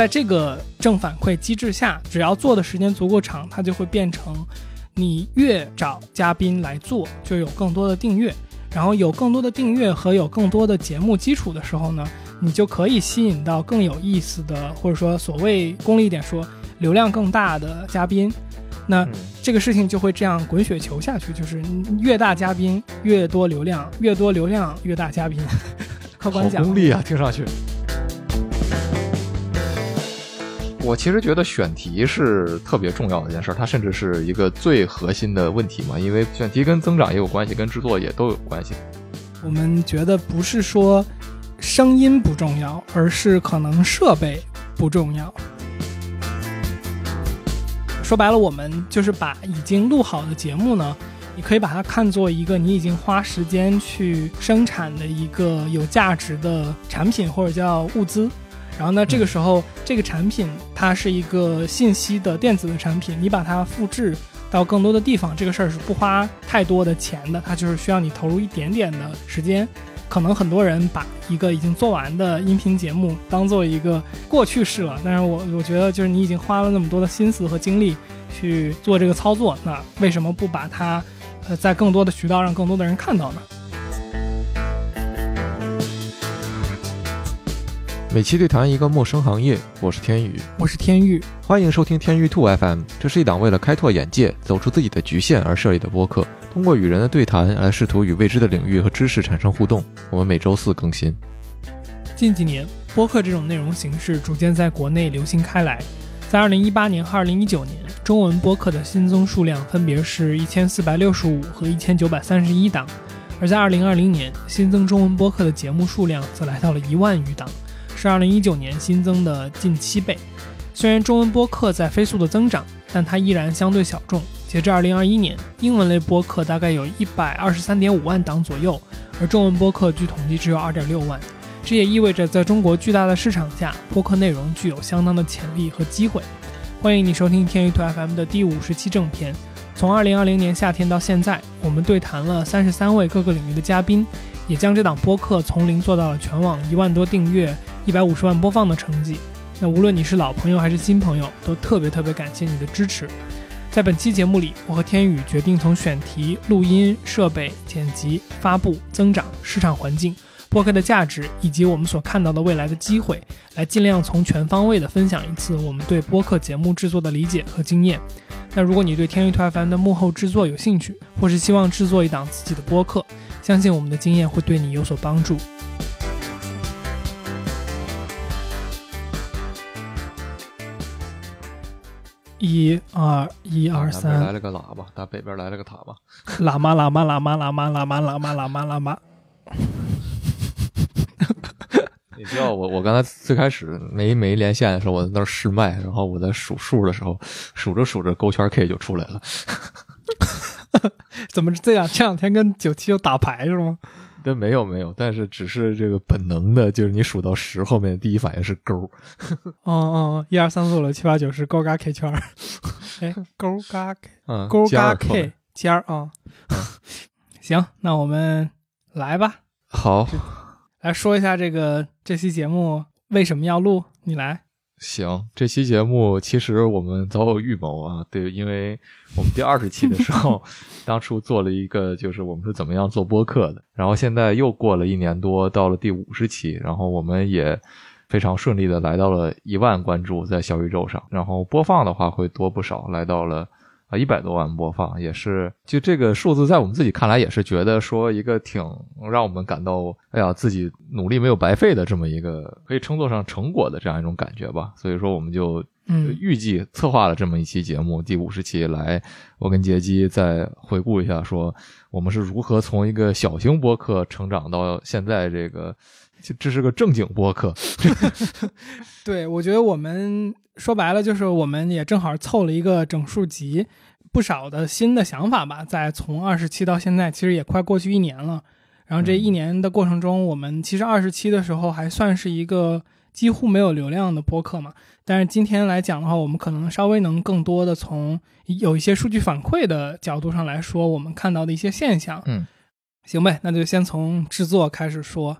在这个正反馈机制下，只要做的时间足够长，它就会变成，你越找嘉宾来做，就有更多的订阅，然后有更多的订阅和有更多的节目基础的时候呢，你就可以吸引到更有意思的，或者说所谓功利一点说，流量更大的嘉宾。那这个事情就会这样滚雪球下去，就是越大嘉宾越多流量，越多流量越大嘉宾。客观讲，功利啊，听上去。我其实觉得选题是特别重要的一件事，它甚至是一个最核心的问题嘛，因为选题跟增长也有关系，跟制作也都有关系。我们觉得不是说声音不重要，而是可能设备不重要。说白了，我们就是把已经录好的节目呢，你可以把它看作一个你已经花时间去生产的一个有价值的产品或者叫物资。然后呢，这个时候这个产品它是一个信息的电子的产品，你把它复制到更多的地方，这个事儿是不花太多的钱的，它就是需要你投入一点点的时间。可能很多人把一个已经做完的音频节目当做一个过去式了，但是我我觉得就是你已经花了那么多的心思和精力去做这个操作，那为什么不把它，呃，在更多的渠道让更多的人看到呢？每期对谈一个陌生行业，我是天宇，我是天宇，欢迎收听天宇兔 FM。这是一档为了开拓眼界、走出自己的局限而设立的播客，通过与人的对谈来试图与未知的领域和知识产生互动。我们每周四更新。近几年，播客这种内容形式逐渐在国内流行开来。在2018年和2019年，中文播客的新增数量分别是一千四百六十五和一千九百三十一档，而在2020年，新增中文播客的节目数量则来到了一万余档。是二零一九年新增的近七倍。虽然中文播客在飞速的增长，但它依然相对小众。截至二零二一年，英文类播客大概有一百二十三点五万档左右，而中文播客据统计只有二点六万。这也意味着，在中国巨大的市场下，播客内容具有相当的潜力和机会。欢迎你收听天娱兔 FM 的第五十期正片。从二零二零年夏天到现在，我们对谈了三十三位各个领域的嘉宾，也将这档播客从零做到了全网一万多订阅。一百五十万播放的成绩，那无论你是老朋友还是新朋友，都特别特别感谢你的支持。在本期节目里，我和天宇决定从选题、录音设备、剪辑、发布、增长、市场环境、播客的价值，以及我们所看到的未来的机会，来尽量从全方位的分享一次我们对播客节目制作的理解和经验。那如果你对天宇 FM 的幕后制作有兴趣，或是希望制作一档自己的播客，相信我们的经验会对你有所帮助。一二一二三，来了个喇叭，打北边来了个喇叭，喇嘛喇嘛喇嘛喇嘛喇嘛喇嘛喇嘛喇嘛。你知道我我刚才最开始没没连线的时候，我在那试麦，然后我在数数的时候，数着数着勾圈 K 就出来了。怎么这样？这两天跟九七又打牌是吗？对，没有没有，但是只是这个本能的，就是你数到十后面，第一反应是勾。哦哦，一二三四五六七八九十，勾嘎 K 圈。哎，勾嘎 K，嗯，勾嘎 K 尖儿啊。行，那我们来吧。好，来说一下这个这期节目为什么要录？你来。行，这期节目其实我们早有预谋啊。对，因为我们第二十期的时候，当初做了一个，就是我们是怎么样做播客的。然后现在又过了一年多，到了第五十期，然后我们也非常顺利的来到了一万关注在小宇宙上，然后播放的话会多不少，来到了。啊，一百多万播放也是，就这个数字，在我们自己看来也是觉得说一个挺让我们感到，哎呀，自己努力没有白费的这么一个可以称作上成果的这样一种感觉吧。所以说，我们就预计策划了这么一期节目，第五十期来，我跟杰基再回顾一下，说我们是如何从一个小型播客成长到现在这个，这是个正经播客。对，我觉得我们。说白了，就是我们也正好凑了一个整数集，不少的新的想法吧。在从二十期到现在，其实也快过去一年了。然后这一年的过程中，我们其实二十期的时候还算是一个几乎没有流量的播客嘛。但是今天来讲的话，我们可能稍微能更多的从有一些数据反馈的角度上来说，我们看到的一些现象。嗯，行呗，那就先从制作开始说。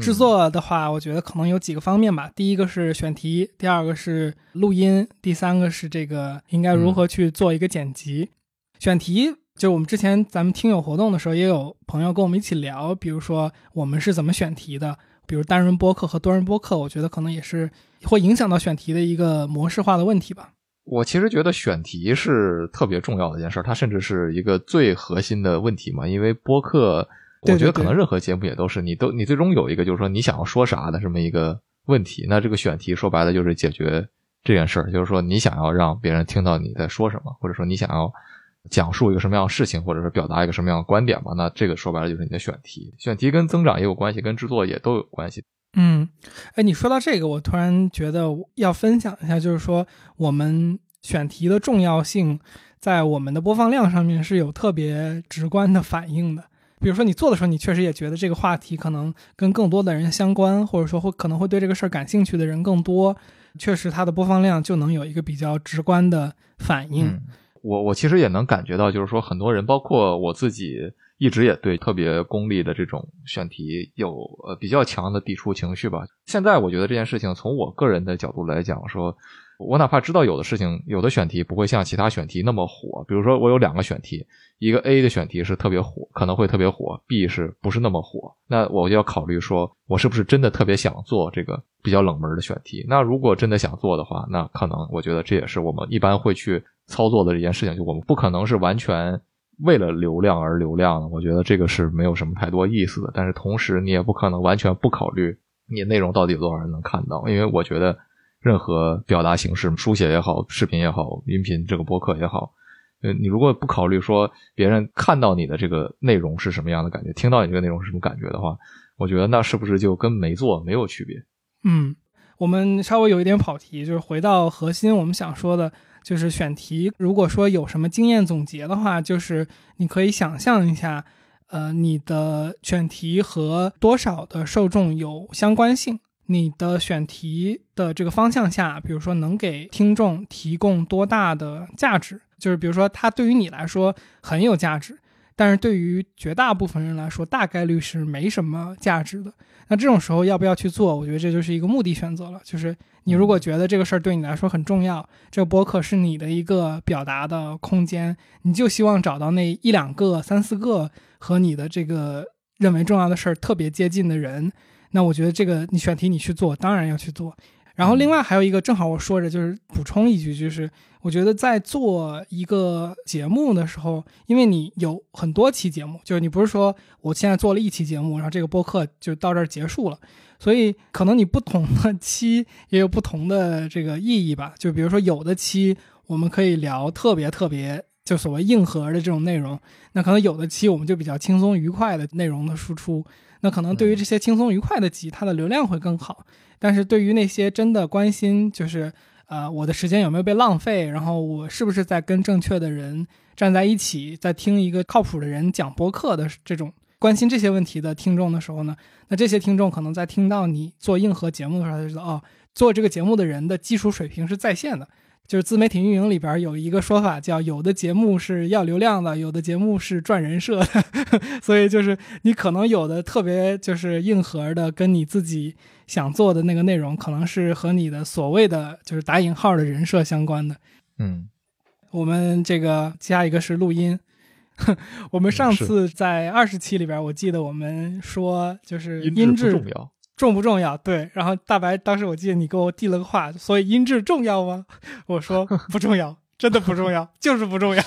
制作的话，我觉得可能有几个方面吧。第一个是选题，第二个是录音，第三个是这个应该如何去做一个剪辑。选题就是我们之前咱们听友活动的时候，也有朋友跟我们一起聊，比如说我们是怎么选题的，比如单人播客和多人播客，我觉得可能也是会影响到选题的一个模式化的问题吧。我其实觉得选题是特别重要的一件事，它甚至是一个最核心的问题嘛。因为播客，我觉得可能任何节目也都是，你都你最终有一个就是说你想要说啥的这么一个问题。那这个选题说白了就是解决这件事儿，就是说你想要让别人听到你在说什么，或者说你想要。讲述一个什么样的事情，或者是表达一个什么样的观点嘛？那这个说白了就是你的选题。选题跟增长也有关系，跟制作也都有关系。嗯，哎，你说到这个，我突然觉得要分享一下，就是说我们选题的重要性，在我们的播放量上面是有特别直观的反应的。比如说你做的时候，你确实也觉得这个话题可能跟更多的人相关，或者说会可能会对这个事儿感兴趣的人更多，确实它的播放量就能有一个比较直观的反应。我我其实也能感觉到，就是说很多人，包括我自己，一直也对特别功利的这种选题有呃比较强的抵触情绪吧。现在我觉得这件事情，从我个人的角度来讲，说我哪怕知道有的事情，有的选题不会像其他选题那么火，比如说我有两个选题，一个 A 的选题是特别火，可能会特别火；B 是不是那么火？那我就要考虑说，我是不是真的特别想做这个比较冷门的选题？那如果真的想做的话，那可能我觉得这也是我们一般会去。操作的这件事情，就我们不可能是完全为了流量而流量的，我觉得这个是没有什么太多意思的。但是同时，你也不可能完全不考虑你内容到底有多少人能看到，因为我觉得任何表达形式，书写也好，视频也好，音频这个播客也好，呃，你如果不考虑说别人看到你的这个内容是什么样的感觉，听到你这个内容是什么感觉的话，我觉得那是不是就跟没做没有区别？嗯，我们稍微有一点跑题，就是回到核心，我们想说的。就是选题，如果说有什么经验总结的话，就是你可以想象一下，呃，你的选题和多少的受众有相关性，你的选题的这个方向下，比如说能给听众提供多大的价值，就是比如说它对于你来说很有价值。但是对于绝大部分人来说，大概率是没什么价值的。那这种时候要不要去做？我觉得这就是一个目的选择了。就是你如果觉得这个事儿对你来说很重要，这个播客是你的一个表达的空间，你就希望找到那一两个、三四个和你的这个认为重要的事儿特别接近的人。那我觉得这个你选题你去做，当然要去做。然后另外还有一个，正好我说着就是补充一句，就是我觉得在做一个节目的时候，因为你有很多期节目，就是你不是说我现在做了一期节目，然后这个播客就到这儿结束了，所以可能你不同的 期也有不同的这个意义吧。就比如说有的期我们可以聊特别特别就所谓硬核的这种内容，那可能有的期我们就比较轻松愉快的内容的输出，那可能对于这些轻松愉快的集，它的流量会更好。但是对于那些真的关心，就是呃，我的时间有没有被浪费，然后我是不是在跟正确的人站在一起，在听一个靠谱的人讲播客的这种关心这些问题的听众的时候呢？那这些听众可能在听到你做硬核节目的时候，他就知道哦，做这个节目的人的技术水平是在线的。就是自媒体运营里边有一个说法，叫有的节目是要流量的，有的节目是赚人设的。所以就是你可能有的特别就是硬核的，跟你自己想做的那个内容，可能是和你的所谓的就是打引号的人设相关的。嗯，我们这个加一个是录音。我们上次在二十期里边，我记得我们说就是音质重要。重不重要？对，然后大白当时我记得你给我递了个话，所以音质重要吗？我说不重要，真的不重要，就是不重要。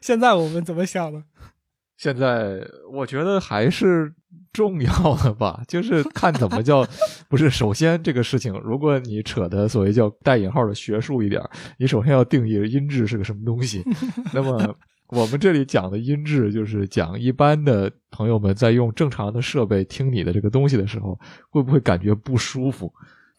现在我们怎么想的？现在我觉得还是重要的吧，就是看怎么叫不是。首先这个事情，如果你扯的所谓叫带引号的学术一点，你首先要定义音质是个什么东西。那么。我们这里讲的音质，就是讲一般的朋友们在用正常的设备听你的这个东西的时候，会不会感觉不舒服？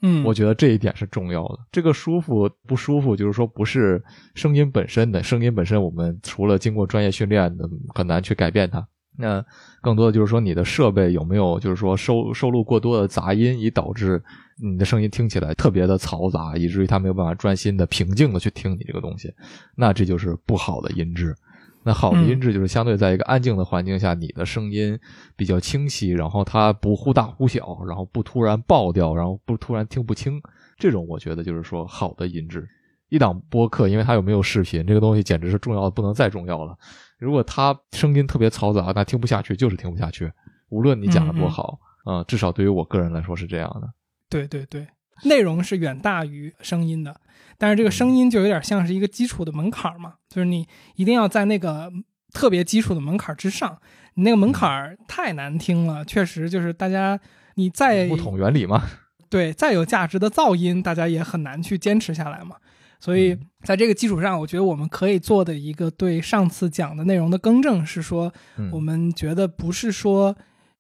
嗯，我觉得这一点是重要的。这个舒服不舒服，就是说不是声音本身的，声音本身我们除了经过专业训练的，很难去改变它。那更多的就是说你的设备有没有，就是说收收录过多的杂音，以导致你的声音听起来特别的嘈杂，以至于他没有办法专心的、平静的去听你这个东西，那这就是不好的音质。那好的音质就是相对在一个安静的环境下，你的声音比较清晰，然后它不忽大忽小，然后不突然爆掉，然后不突然听不清，这种我觉得就是说好的音质。一档播客，因为它有没有视频，这个东西简直是重要的不能再重要了。如果它声音特别嘈杂，那听不下去就是听不下去，无论你讲的多好，嗯，至少对于我个人来说是这样的。对对对，内容是远大于声音的。但是这个声音就有点像是一个基础的门槛嘛，就是你一定要在那个特别基础的门槛之上，你那个门槛太难听了，确实就是大家你再不同原理嘛，对，再有价值的噪音，大家也很难去坚持下来嘛。所以在这个基础上，我觉得我们可以做的一个对上次讲的内容的更正是说，我们觉得不是说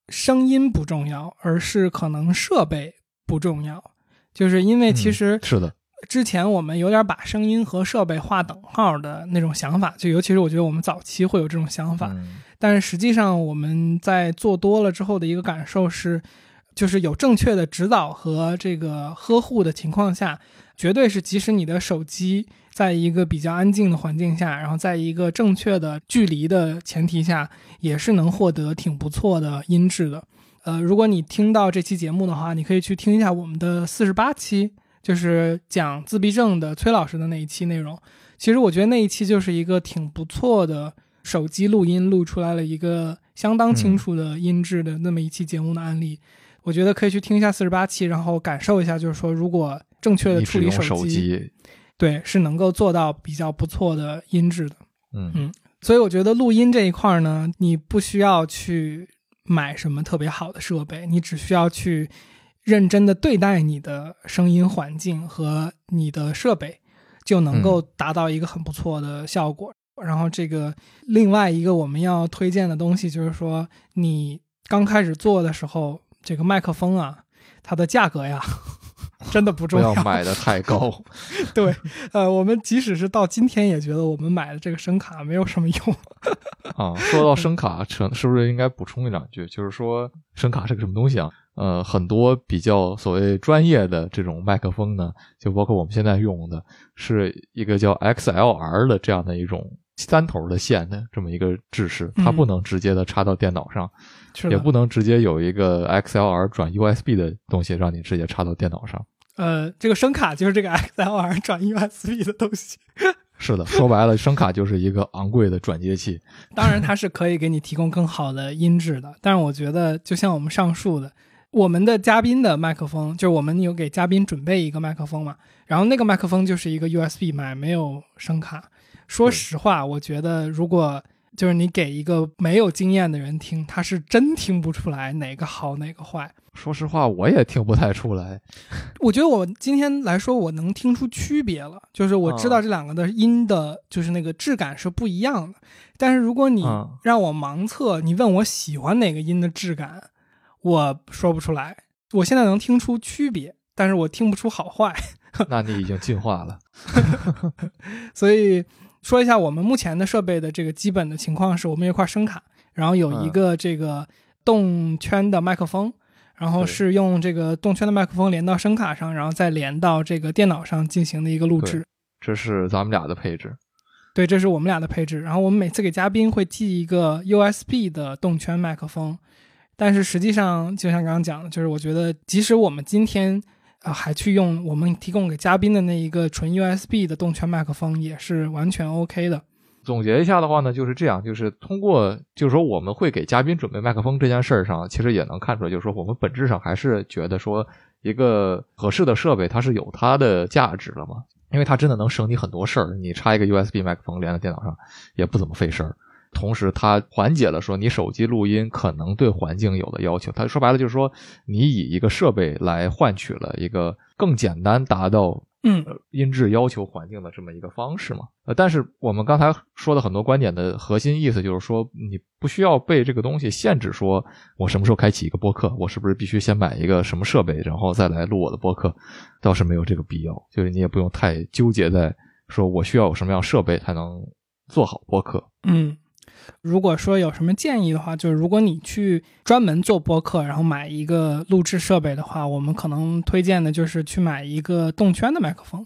声音不重要，而是可能设备不重要，就是因为其实是的。之前我们有点把声音和设备划等号的那种想法，就尤其是我觉得我们早期会有这种想法，但是实际上我们在做多了之后的一个感受是，就是有正确的指导和这个呵护的情况下，绝对是即使你的手机在一个比较安静的环境下，然后在一个正确的距离的前提下，也是能获得挺不错的音质的。呃，如果你听到这期节目的话，你可以去听一下我们的四十八期。就是讲自闭症的崔老师的那一期内容，其实我觉得那一期就是一个挺不错的手机录音录出来了一个相当清楚的音质的那么一期节目的案例，我觉得可以去听一下四十八期，然后感受一下，就是说如果正确的处理手机，对，是能够做到比较不错的音质的。嗯嗯，所以我觉得录音这一块呢，你不需要去买什么特别好的设备，你只需要去。认真的对待你的声音环境和你的设备，就能够达到一个很不错的效果。然后，这个另外一个我们要推荐的东西就是说，你刚开始做的时候，这个麦克风啊，它的价格呀，真的不重要，不要买的太高。对，呃，我们即使是到今天也觉得我们买的这个声卡没有什么用。啊，说到声卡，是是不是应该补充一两句？就是说，声卡是个什么东西啊？呃，很多比较所谓专业的这种麦克风呢，就包括我们现在用的，是一个叫 XLR 的这样的一种三头的线的这么一个制式，它不能直接的插到电脑上，也不能直接有一个 XLR 转 USB 的东西让你直接插到电脑上。呃，这个声卡就是这个 XLR 转 USB 的东西。是的，说白了，声卡就是一个昂贵的转接器。当然，它是可以给你提供更好的音质的，但是我觉得，就像我们上述的。我们的嘉宾的麦克风，就是我们有给嘉宾准备一个麦克风嘛，然后那个麦克风就是一个 USB 麦，没有声卡。说实话，我觉得如果就是你给一个没有经验的人听，他是真听不出来哪个好哪个坏。说实话，我也听不太出来。我觉得我今天来说，我能听出区别了，就是我知道这两个的音的，就是那个质感是不一样的。但是如果你让我盲测，你问我喜欢哪个音的质感？我说不出来，我现在能听出区别，但是我听不出好坏。那你已经进化了。所以说一下我们目前的设备的这个基本的情况是，我们有一块声卡，然后有一个这个动圈的麦克风，然后是用这个动圈的麦克风连到声卡上，然后再连到这个电脑上进行的一个录制。这是咱们俩的配置。对，这是我们俩的配置。然后我们每次给嘉宾会寄一个 USB 的动圈麦克风。但是实际上，就像刚刚讲的，就是我觉得，即使我们今天啊还去用我们提供给嘉宾的那一个纯 USB 的动圈麦克风，也是完全 OK 的。总结一下的话呢，就是这样，就是通过，就是说我们会给嘉宾准备麦克风这件事儿上，其实也能看出来，就是说我们本质上还是觉得说，一个合适的设备它是有它的价值的嘛，因为它真的能省你很多事儿。你插一个 USB 麦克风连在电脑上，也不怎么费事儿。同时，它缓解了说你手机录音可能对环境有的要求。它说白了就是说，你以一个设备来换取了一个更简单达到嗯音质要求环境的这么一个方式嘛。呃，但是我们刚才说的很多观点的核心意思就是说，你不需要被这个东西限制，说我什么时候开启一个播客，我是不是必须先买一个什么设备，然后再来录我的播客，倒是没有这个必要。就是你也不用太纠结在说我需要有什么样设备才能做好播客。嗯。如果说有什么建议的话，就是如果你去专门做播客，然后买一个录制设备的话，我们可能推荐的就是去买一个动圈的麦克风，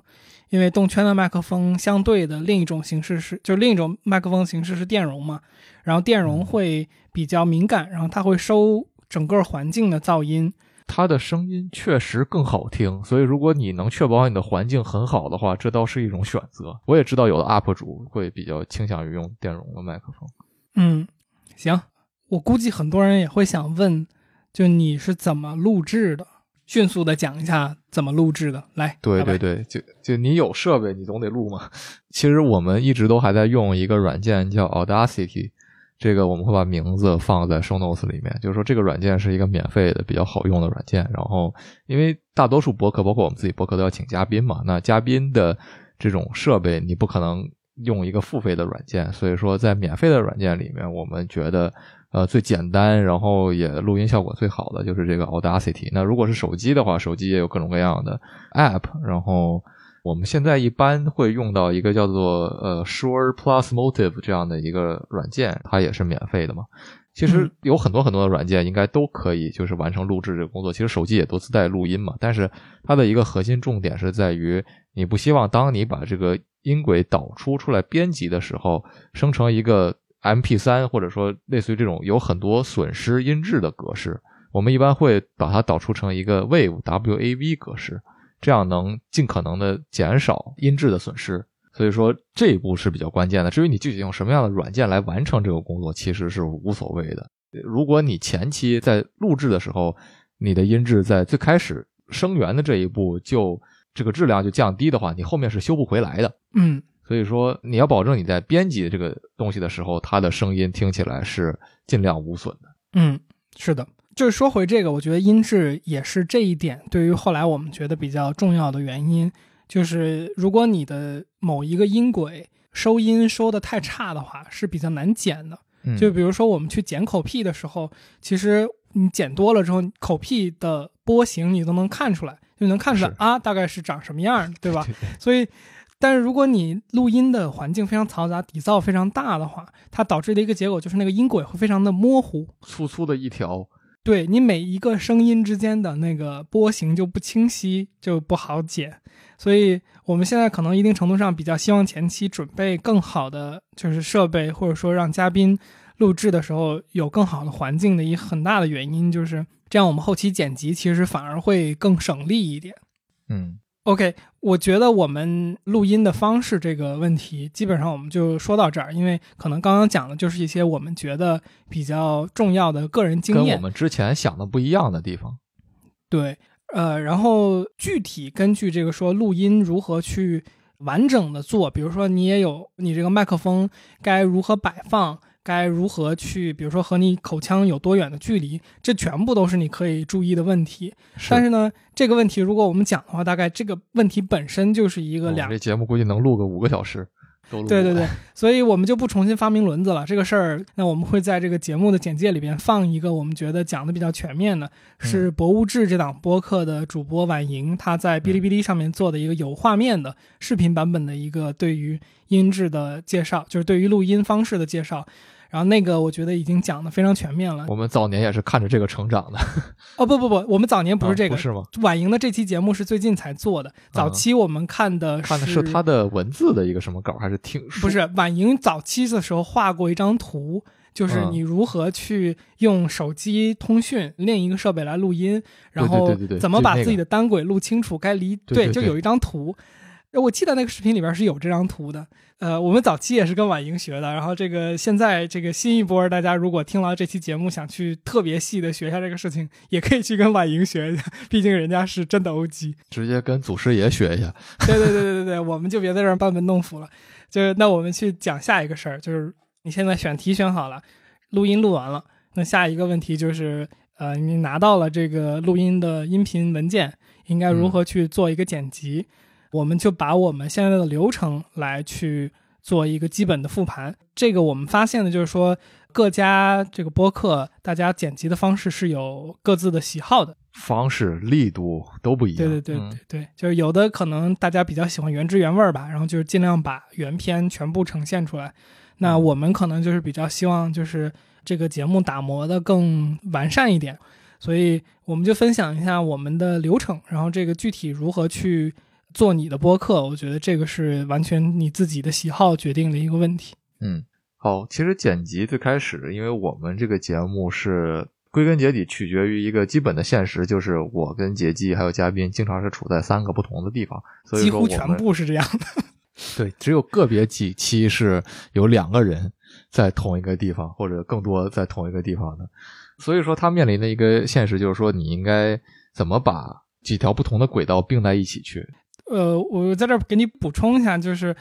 因为动圈的麦克风相对的另一种形式是，就另一种麦克风形式是电容嘛，然后电容会比较敏感，然后它会收整个环境的噪音。它的声音确实更好听，所以如果你能确保你的环境很好的话，这倒是一种选择。我也知道有的 UP 主会比较倾向于用电容的麦克风。嗯，行，我估计很多人也会想问，就你是怎么录制的？迅速的讲一下怎么录制的，来。对对对，就就你有设备，你总得录嘛。其实我们一直都还在用一个软件叫 Audacity，这个我们会把名字放在 Show Notes 里面。就是说这个软件是一个免费的、比较好用的软件。然后因为大多数博客，包括我们自己博客都要请嘉宾嘛，那嘉宾的这种设备你不可能用一个付费的软件，所以说在免费的软件里面，我们觉得。呃，最简单，然后也录音效果最好的就是这个 Audacity。那如果是手机的话，手机也有各种各样的 App。然后我们现在一般会用到一个叫做呃 Shure Plus Motive 这样的一个软件，它也是免费的嘛。其实有很多很多的软件应该都可以，就是完成录制这个工作。其实手机也都自带录音嘛，但是它的一个核心重点是在于，你不希望当你把这个音轨导出出来编辑的时候，生成一个。M P 三或者说类似于这种有很多损失音质的格式，我们一般会把它导出成一个 Wave W A V 格式，这样能尽可能的减少音质的损失。所以说这一步是比较关键的。至于你具体用什么样的软件来完成这个工作，其实是无所谓的。如果你前期在录制的时候，你的音质在最开始声源的这一步就这个质量就降低的话，你后面是修不回来的。嗯。所以说，你要保证你在编辑这个东西的时候，它的声音听起来是尽量无损的。嗯，是的。就是说回这个，我觉得音质也是这一点对于后来我们觉得比较重要的原因。就是如果你的某一个音轨收音收的太差的话，是比较难剪的。就比如说我们去剪口癖的时候，其实你剪多了之后，口癖的波形你都能看出来，就能看出来啊，大概是长什么样，对吧？所以。但是如果你录音的环境非常嘈杂，底噪非常大的话，它导致的一个结果就是那个音轨会非常的模糊，粗粗的一条。对你每一个声音之间的那个波形就不清晰，就不好剪。所以我们现在可能一定程度上比较希望前期准备更好的就是设备，或者说让嘉宾录制的时候有更好的环境的一很大的原因就是这样，我们后期剪辑其实反而会更省力一点。嗯。OK，我觉得我们录音的方式这个问题，基本上我们就说到这儿，因为可能刚刚讲的就是一些我们觉得比较重要的个人经验，跟我们之前想的不一样的地方。对，呃，然后具体根据这个说录音如何去完整的做，比如说你也有你这个麦克风该如何摆放。该如何去，比如说和你口腔有多远的距离，这全部都是你可以注意的问题。但是呢，这个问题如果我们讲的话，大概这个问题本身就是一个两。这节目估计能录个五个小时。对对对，所以我们就不重新发明轮子了。这个事儿，那我们会在这个节目的简介里边放一个我们觉得讲的比较全面的，是《博物志》这档播客的主播婉莹，她在哔哩哔哩上面做的一个有画面的视频版本的一个对于音质的介绍，就是对于录音方式的介绍。然后那个我觉得已经讲的非常全面了。我们早年也是看着这个成长的。哦不不不，我们早年不是这个，是吗？晚莹的这期节目是最近才做的。早期我们看的看的是他的文字的一个什么稿，还是听？不是，晚莹早期的时候画过一张图，就是你如何去用手机通讯另一个设备来录音，然后怎么把自己的单轨录清楚，该离对，就有一张图。我记得那个视频里边是有这张图的，呃，我们早期也是跟婉莹学的，然后这个现在这个新一波，大家如果听了这期节目想去特别细的学一下这个事情，也可以去跟婉莹学一下，毕竟人家是真的 OG，直接跟祖师爷学一下。对对对对对对，我们就别在这儿班门弄斧了，就那我们去讲下一个事儿，就是你现在选题选好了，录音录完了，那下一个问题就是，呃，你拿到了这个录音的音频文件，应该如何去做一个剪辑？我们就把我们现在的流程来去做一个基本的复盘。这个我们发现的就是说，各家这个播客，大家剪辑的方式是有各自的喜好的，方式力度都不一样。对对对对对，就是有的可能大家比较喜欢原汁原味儿吧，然后就是尽量把原片全部呈现出来。那我们可能就是比较希望就是这个节目打磨的更完善一点，所以我们就分享一下我们的流程，然后这个具体如何去。做你的播客，我觉得这个是完全你自己的喜好决定的一个问题。嗯，好，其实剪辑最开始，因为我们这个节目是归根结底取决于一个基本的现实，就是我跟杰基还有嘉宾经常是处在三个不同的地方，所以几乎全部是这样的。对，只有个别几期是有两个人在同一个地方，或者更多在同一个地方的。所以说，他面临的一个现实就是说，你应该怎么把几条不同的轨道并在一起去？呃，我在这儿给你补充一下，就是，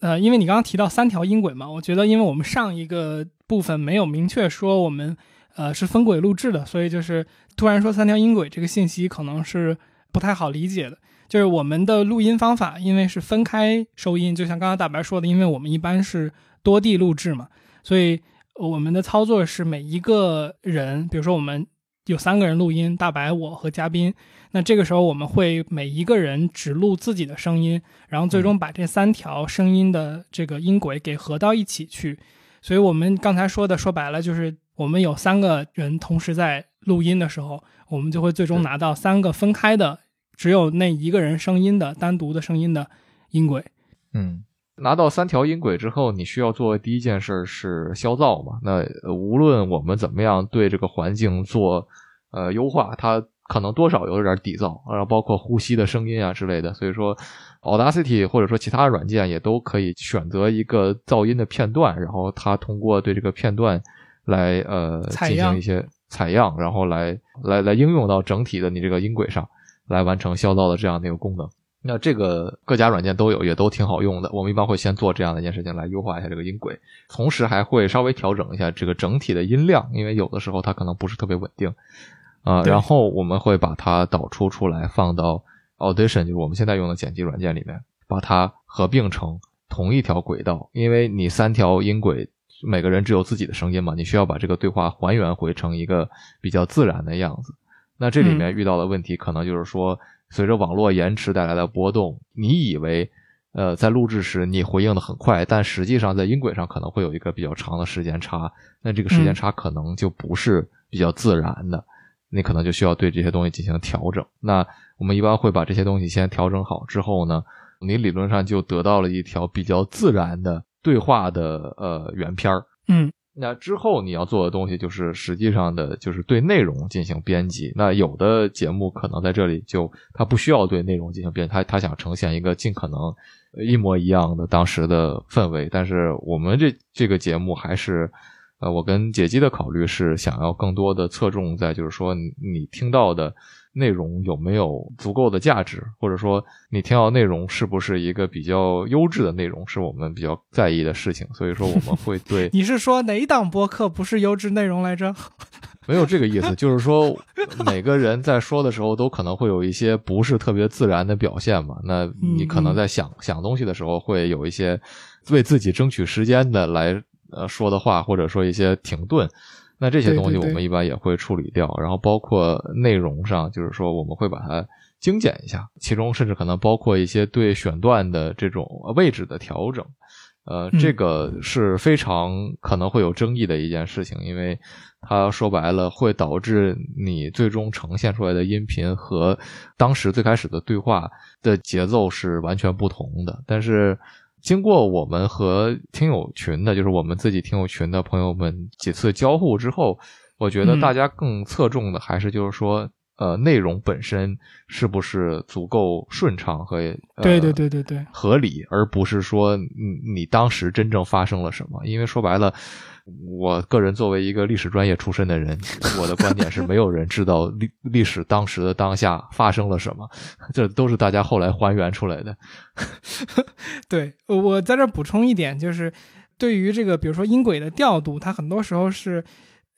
呃，因为你刚刚提到三条音轨嘛，我觉得因为我们上一个部分没有明确说我们呃是分轨录制的，所以就是突然说三条音轨这个信息可能是不太好理解的。就是我们的录音方法，因为是分开收音，就像刚刚大白说的，因为我们一般是多地录制嘛，所以我们的操作是每一个人，比如说我们有三个人录音，大白、我和嘉宾，那这个时候我们会每一个人只录自己的声音，然后最终把这三条声音的这个音轨给合到一起去。所以我们刚才说的说白了就是，我们有三个人同时在录音的时候，我们就会最终拿到三个分开的。只有那一个人声音的单独的声音的音轨，嗯，拿到三条音轨之后，你需要做的第一件事是消噪嘛？那无论我们怎么样对这个环境做呃优化，它可能多少有点底噪，然后包括呼吸的声音啊之类的。所以说，Audacity 或者说其他软件也都可以选择一个噪音的片段，然后它通过对这个片段来呃进行一些采样，然后来来来应用到整体的你这个音轨上。来完成消噪的这样的一个功能，那这个各家软件都有，也都挺好用的。我们一般会先做这样的一件事情来优化一下这个音轨，同时还会稍微调整一下这个整体的音量，因为有的时候它可能不是特别稳定啊。然后我们会把它导出出来，放到 Audition，就是我们现在用的剪辑软件里面，把它合并成同一条轨道。因为你三条音轨，每个人只有自己的声音嘛，你需要把这个对话还原回成一个比较自然的样子。那这里面遇到的问题，可能就是说，随着网络延迟带来的波动，你以为，呃，在录制时你回应的很快，但实际上在音轨上可能会有一个比较长的时间差，那这个时间差可能就不是比较自然的，你可能就需要对这些东西进行调整。那我们一般会把这些东西先调整好之后呢，你理论上就得到了一条比较自然的对话的呃原片儿。嗯。那之后你要做的东西就是实际上的，就是对内容进行编辑。那有的节目可能在这里就它不需要对内容进行编辑，它它想呈现一个尽可能一模一样的当时的氛围。但是我们这这个节目还是，呃，我跟解机的考虑是想要更多的侧重在就是说你听到的。内容有没有足够的价值，或者说你听到内容是不是一个比较优质的内容，是我们比较在意的事情。所以说我们会对 你是说哪档播客不是优质内容来着？没有这个意思，就是说每个人在说的时候都可能会有一些不是特别自然的表现嘛。那你可能在想想东西的时候会有一些为自己争取时间的来呃说的话，或者说一些停顿。那这些东西我们一般也会处理掉，然后包括内容上，就是说我们会把它精简一下，其中甚至可能包括一些对选段的这种位置的调整，呃，这个是非常可能会有争议的一件事情，因为它说白了会导致你最终呈现出来的音频和当时最开始的对话的节奏是完全不同的，但是。经过我们和听友群的，就是我们自己听友群的朋友们几次交互之后，我觉得大家更侧重的还是就是说，呃，内容本身是不是足够顺畅和对对对对对合理，而不是说你你当时真正发生了什么，因为说白了。我个人作为一个历史专业出身的人，我的观点是没有人知道历历史当时的当下发生了什么，这都是大家后来还原出来的。对我在这补充一点，就是对于这个，比如说音轨的调度，它很多时候是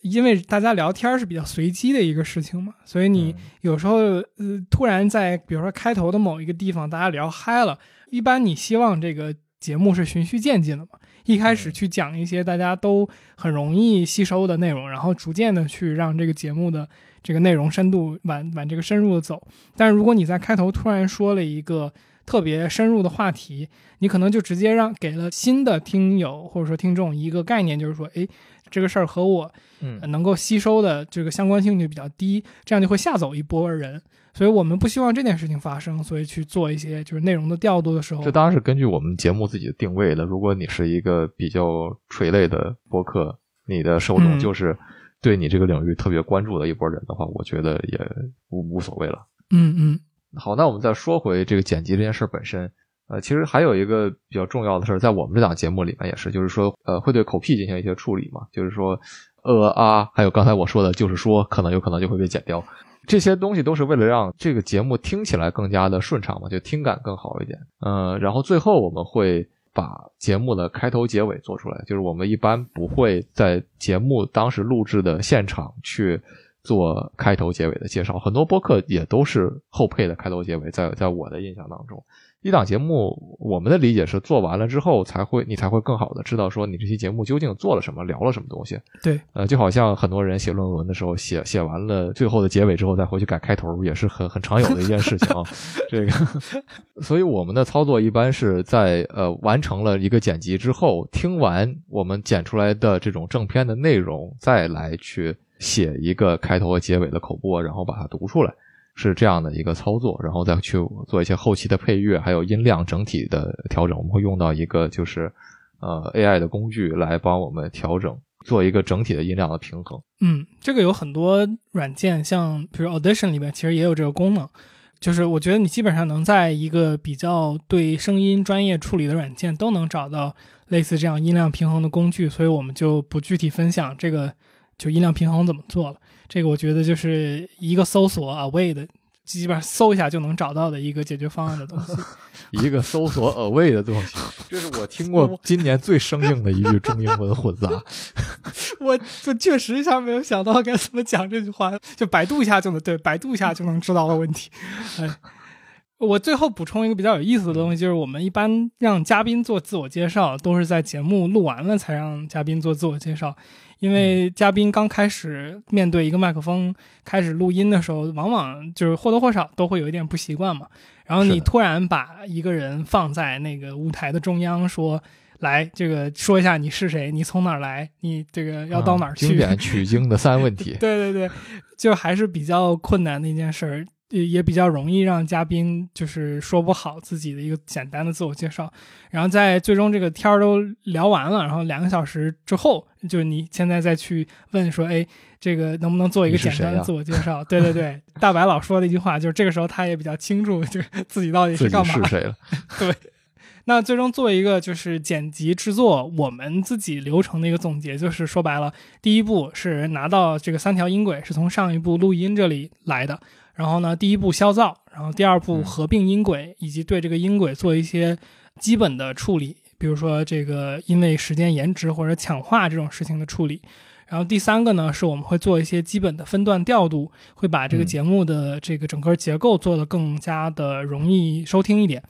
因为大家聊天是比较随机的一个事情嘛，所以你有时候呃突然在比如说开头的某一个地方大家聊嗨了，一般你希望这个节目是循序渐进的嘛。一开始去讲一些大家都很容易吸收的内容，然后逐渐的去让这个节目的这个内容深度往往这个深入的走。但是如果你在开头突然说了一个特别深入的话题，你可能就直接让给了新的听友或者说听众一个概念，就是说，哎，这个事儿和我嗯能够吸收的这个相关性就比较低，这样就会吓走一波人。所以我们不希望这件事情发生，所以去做一些就是内容的调度的时候这，当然是根据我们节目自己的定位的。如果你是一个比较垂类的播客，你的受众嗯就是对你这个领域特别关注的一波人的话，我觉得也无无所谓了。嗯嗯好，那我们再说回这个剪辑这件事本身。呃，其实还有一个比较重要的事儿，在我们这档节目里面也是，就是说，呃，会对口癖进行一些处理嘛，就是说，呃啊，还有刚才我说的，就是说，可能有可能就会被剪掉。这些东西都是为了让这个节目听起来更加的顺畅嘛，就听感更好一点。呃，然后最后我们会把节目的开头结尾做出来，就是我们一般不会在节目当时录制的现场去做开头结尾的介绍，很多播客也都是后配的开头结尾，在在我的印象当中。一档节目，我们的理解是做完了之后才会，你才会更好的知道说你这期节目究竟做了什么，聊了什么东西。对，呃，就好像很多人写论文的时候，写写完了最后的结尾之后，再回去改开头，也是很很常有的一件事情啊。这个，所以我们的操作一般是在呃完成了一个剪辑之后，听完我们剪出来的这种正片的内容，再来去写一个开头和结尾的口播，然后把它读出来。是这样的一个操作，然后再去做一些后期的配乐，还有音量整体的调整。我们会用到一个就是呃 AI 的工具来帮我们调整，做一个整体的音量的平衡。嗯，这个有很多软件，像比如 Audition 里面其实也有这个功能。就是我觉得你基本上能在一个比较对声音专业处理的软件都能找到类似这样音量平衡的工具，所以我们就不具体分享这个就音量平衡怎么做了。这个我觉得就是一个搜索 away 的，基本上搜一下就能找到的一个解决方案的东西。一个搜索 away 的东西，这是我听过今年最生硬的一句中英文混杂。我就确实一下没有想到该怎么讲这句话，就百度一下就能对，百度一下就能知道的问题。哎，我最后补充一个比较有意思的东西，就是我们一般让嘉宾做自我介绍，都是在节目录完了才让嘉宾做自我介绍，因为嘉宾刚开始面对一个麦克风开始录音的时候，往往就是或多或少都会有一点不习惯嘛。然后你突然把一个人放在那个舞台的中央，说。来，这个说一下你是谁，你从哪儿来，你这个要到哪儿去？啊经典取经的三问题。对对对，就还是比较困难的一件事儿，也也比较容易让嘉宾就是说不好自己的一个简单的自我介绍，然后在最终这个天儿都聊完了，然后两个小时之后，就是你现在再去问说，哎，这个能不能做一个简单的自我介绍？对对对，大白老说的一句话，就是这个时候他也比较清楚，就是自己到底是干嘛是谁了？那最终做一个就是剪辑制作，我们自己流程的一个总结，就是说白了，第一步是拿到这个三条音轨是从上一步录音这里来的，然后呢，第一步消噪，然后第二步嗯合并音轨，以及对这个音轨做一些基本的处理，比如说这个因为时间延迟或者抢话这种事情的处理。然后第三个呢，是我们会做一些基本的分段调度，会把这个嗯节目的这个整个结构做得更加的容易收听一点。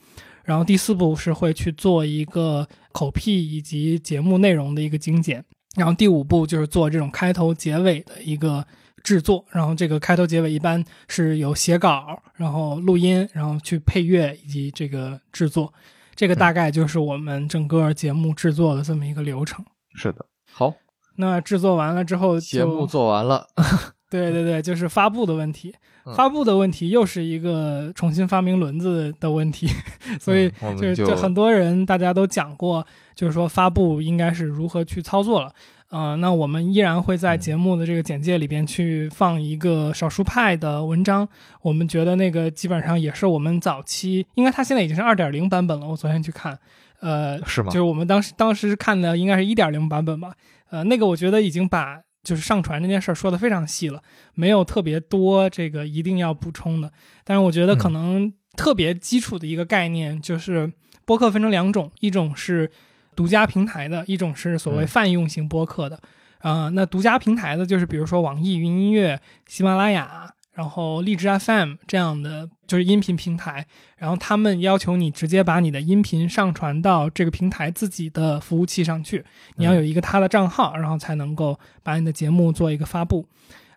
然后第四步是会去做一个口癖以及节目内容的一个精简，然后第五步就是做这种开头结尾的一个制作，然后这个开头结尾一般是有写稿，然后录音，然后去配乐以及这个制作，这个大概就是我们整个节目制作的这么一个流程。是的。好，那制作完了之后就，节目做完了。对对对，就是发布的问题。嗯发布的问题又是一个重新发明轮子的问题，所以就是就就很多人大家都讲过，就是说发布应该是如何去操作了。呃，那我们依然会在嗯节目的这个简介里边去放一个少数派的文章，我们觉得那个基本上也是我们早期，应该它现在已经是二点零版本了。我昨天去看，呃，是吗就是我们当时当时看的应该是一点零版本吧，呃，那个我觉得已经把就是上传这件事儿说的非常细了，没有特别多这个一定要补充的。但是我觉得可能特别基础的一个概念就是播客分成两种，一种是独家平台的，一种是所谓嗯泛用型播客的。啊、那独家平台的就是比如说网易云音乐、喜马拉雅，然后荔枝 FM 这样的就是音频平台，然后他们要求你直接把你的音频上传到这个平台自己的服务器上去，你要有一个他的账号，然后才能够把你的节目做一个发布。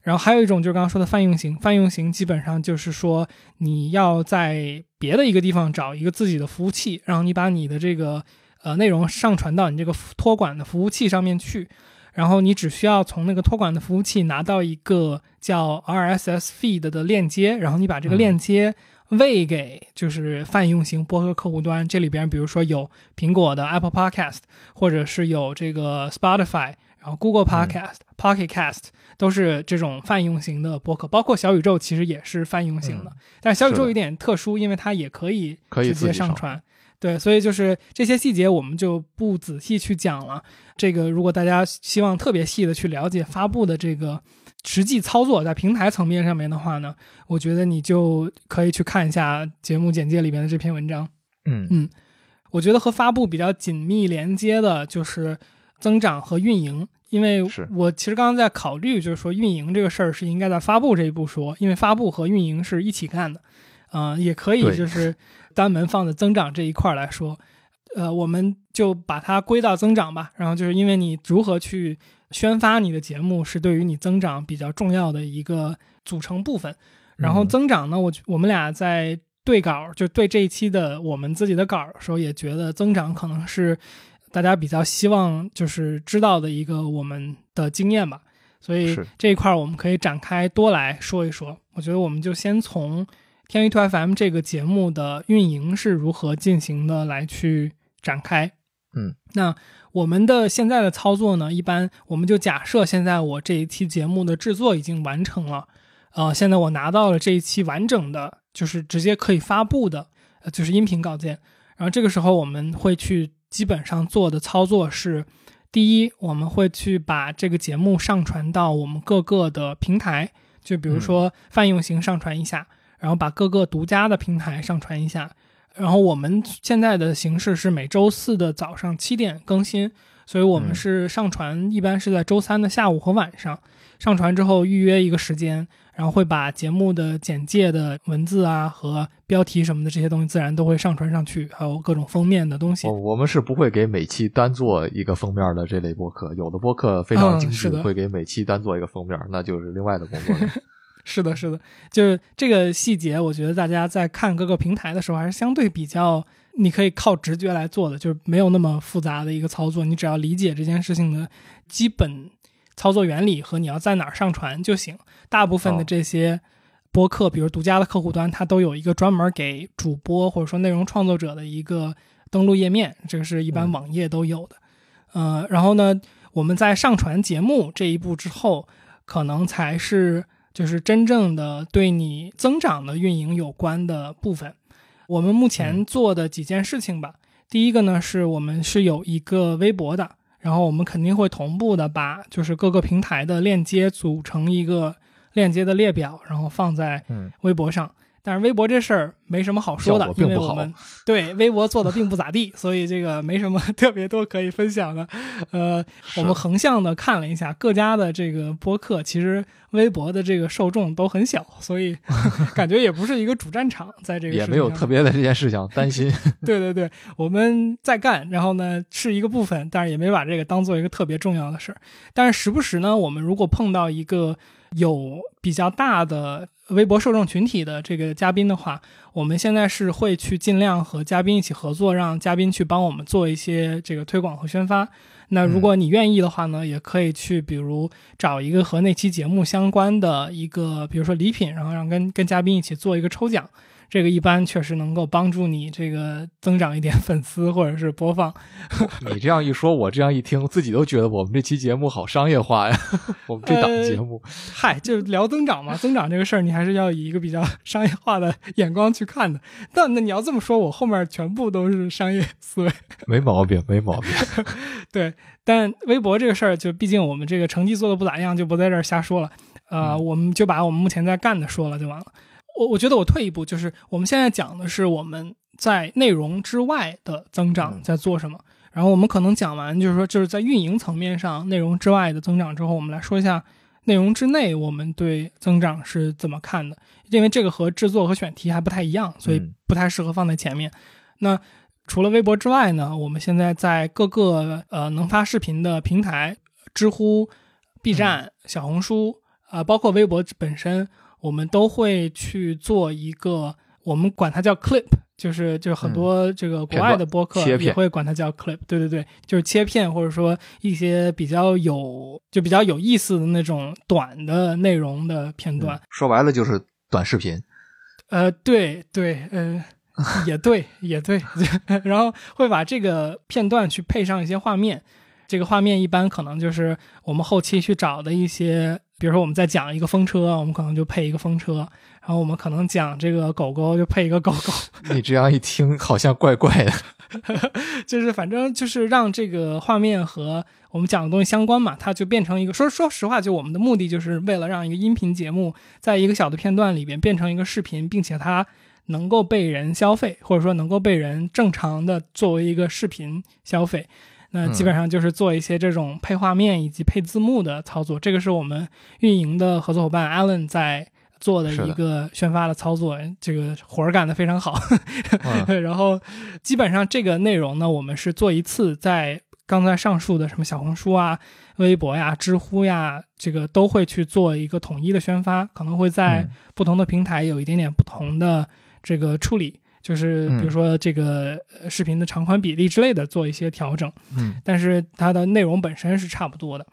然后还有一种就是刚刚说的泛用型，泛用型基本上就是说你要在别的一个地方找一个自己的服务器，然后你把你的这个呃内容上传到你这个托管的服务器上面去，然后你只需要从那个托管的服务器拿到一个叫 RSS feed 的链接，然后你把这个链接喂给就是泛用型播客客户端，这里边比如说有苹果的 Apple Podcast，或者是有这个 Spotify，然后 Google Podcast、Pocket Cast 都是这种泛用型的播客，包括小宇宙其实也是泛用型的，但是小宇宙有点特殊，因为它也可以可以直接上传。对，所以就是这些细节我们就不仔细去讲了。这个如果大家希望特别细的去了解发布的这个实际操作在平台层面上面的话呢，我觉得你就可以去看一下节目简介里边的这篇文章。嗯嗯，我觉得和发布比较紧密连接的就是增长和运营，因为我其实刚刚在考虑，就是说运营这个事儿是应该在发布这一步说，因为发布和运营是一起干的。嗯，也可以就是。单门放在增长这一块来说，呃，我们就把它归到增长吧。然后就是因为你如何去宣发你的节目，是对于你增长比较重要的一个组成部分。然后增长呢，我我们俩在对稿，就对这一期的我们自己的稿的时候，也觉得增长可能是大家比较希望就是知道的一个我们的经验吧。所以这一块我们可以展开多来说一说。我觉得我们就先从。天娱 to FM 这个节目的运营是如何进行的？来去展开。嗯，那我们的现在的操作呢？一般我们就假设现在我这一期节目的制作已经完成了，呃，现在我拿到了这一期完整的，就是直接可以发布的，呃，就是音频稿件。然后这个时候我们会去基本上做的操作是：第一，我们会去把这个节目上传到我们各个的平台，就比如说泛用型上传一下。然后把各个独家的平台上传一下，然后我们现在的形式是每周四的早上七点更新，所以我们是上传一般是在周三的下午和晚上上传之后预约一个时间，然后会把节目的简介的文字啊和标题什么的这些东西自然都会上传上去，还有各种封面的东西。我们是不会给每期单做一个封面的这类播客，有的播客非常精致，会给每期单做一个封面，那就是另外的工作了。是的，是的，就是这个细节，我觉得大家在看各个平台的时候，还是相对比较，你可以靠直觉来做的，就是没有那么复杂的一个操作，你只要理解这件事情的基本操作原理和你要在哪儿上传就行。大部分的这些播客，比如独家的客户端，它都有一个专门给主播或者说内容创作者的一个登录页面，这个是一般网页都有的。呃，然后呢，我们在上传节目这一步之后，可能才是。就是真正的对你增长的运营有关的部分，我们目前做的几件事情吧。第一个呢，是我们是有一个微博的，然后我们肯定会同步的把就是各个平台的链接组成一个链接的列表，然后放在微博上。但是微博这事儿没什么好说的，因为我们对微博做的并不咋地，所以这个没什么 特别多可以分享的。呃，我们横向的看了一下各家的这个播客，其实微博的这个受众都很小，所以 感觉也不是一个主战场，在这个也没有特别的这件事情担心。对对对，我们在干，然后呢是一个部分，但是也没把这个当做一个特别重要的事儿。但是时不时呢，我们如果碰到一个有比较大的。微博受众群体的这个嘉宾的话，我们现在是会去尽量和嘉宾一起合作，让嘉宾去帮我们做一些这个推广和宣发。那如果你愿意的话呢，也可以去，比如找一个和那期节目相关的一个，比如说礼品，然后让跟跟嘉宾一起做一个抽奖。这个一般确实能够帮助你这个增长一点粉丝或者是播放。你这样一说，我这样一听，自己都觉得我们这期节目好商业化呀。我们这档节目，嗨，就聊增长嘛，增长这个事儿，你还是要以一个比较 商业化的眼光去看的。但那你要这么说，我后面全部都是商业思维，没毛病，没毛病。对，但微博这个事儿，就毕竟我们这个成绩做的不咋样，就不在这儿瞎说了。呃，我们就把我们目前在干的说了就完了。我我觉得我退一步，就是我们现在讲的是我们在内容之外的增长在做什么，然后我们可能讲完，就是说就是在运营层面上内容之外的增长之后，我们来说一下内容之内我们对增长是怎么看的，因为这个和制作和选题还不太一样，所以不太适合放在前面。那除了微博之外呢，我们现在在各个呃能发视频的平台，知乎、B 站、小红书啊，包括微博本身。我们都会去做一个，我们管它叫 clip，就是就是很多这个国外的播客也会管它叫 clip，对对对，就是切片或者说一些比较有就比较有意思的那种短的内容的片段。说白了就是短视频。呃，对对，呃，也对也对，然后会把这个片段去配上一些画面，这个画面一般可能就是我们后期去找的一些，比如说我们在讲一个风车，我们可能就配一个风车，然后我们可能讲这个狗狗就配一个狗狗，你这样一听好像怪怪的。就是反正就是让这个画面和我们讲的东西相关嘛，它就变成一个说说实话，就我们的目的就是为了让一个音频节目在一个小的片段里边变成一个视频，并且它能够被人消费，或者说能够被人正常的作为一个视频消费。那基本上就是做一些这种配画面以及配字幕的操作，这个是我们运营的合作伙伴 Alan 在做的一个宣发的操作，这个活儿干得非常好。嗯 然后基本上这个内容呢，我们是做一次，在刚才上述的什么小红书啊、微博呀、知乎呀，这个都会去做一个统一的宣发，可能会在嗯不同的平台有一点点不同的这个处理。就是比如说这个呃视频的长宽比例之类的做一些调整，嗯但是它的内容本身是差不多的。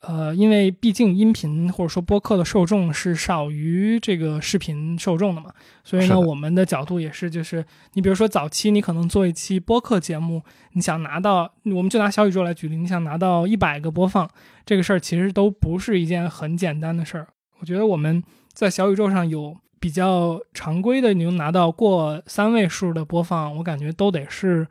呃，因为毕竟音频或者说播客的受众是少于这个视频受众的嘛，所以呢，我们的角度也是，就是你比如说早期你可能做一期播客节目，你想拿到，我们就拿小宇宙来举例，你想拿到一百个播放，这个事儿其实都不是一件很简单的事儿。我觉得我们在小宇宙上有比较常规的，你能拿到过三位数的播放，我感觉都得是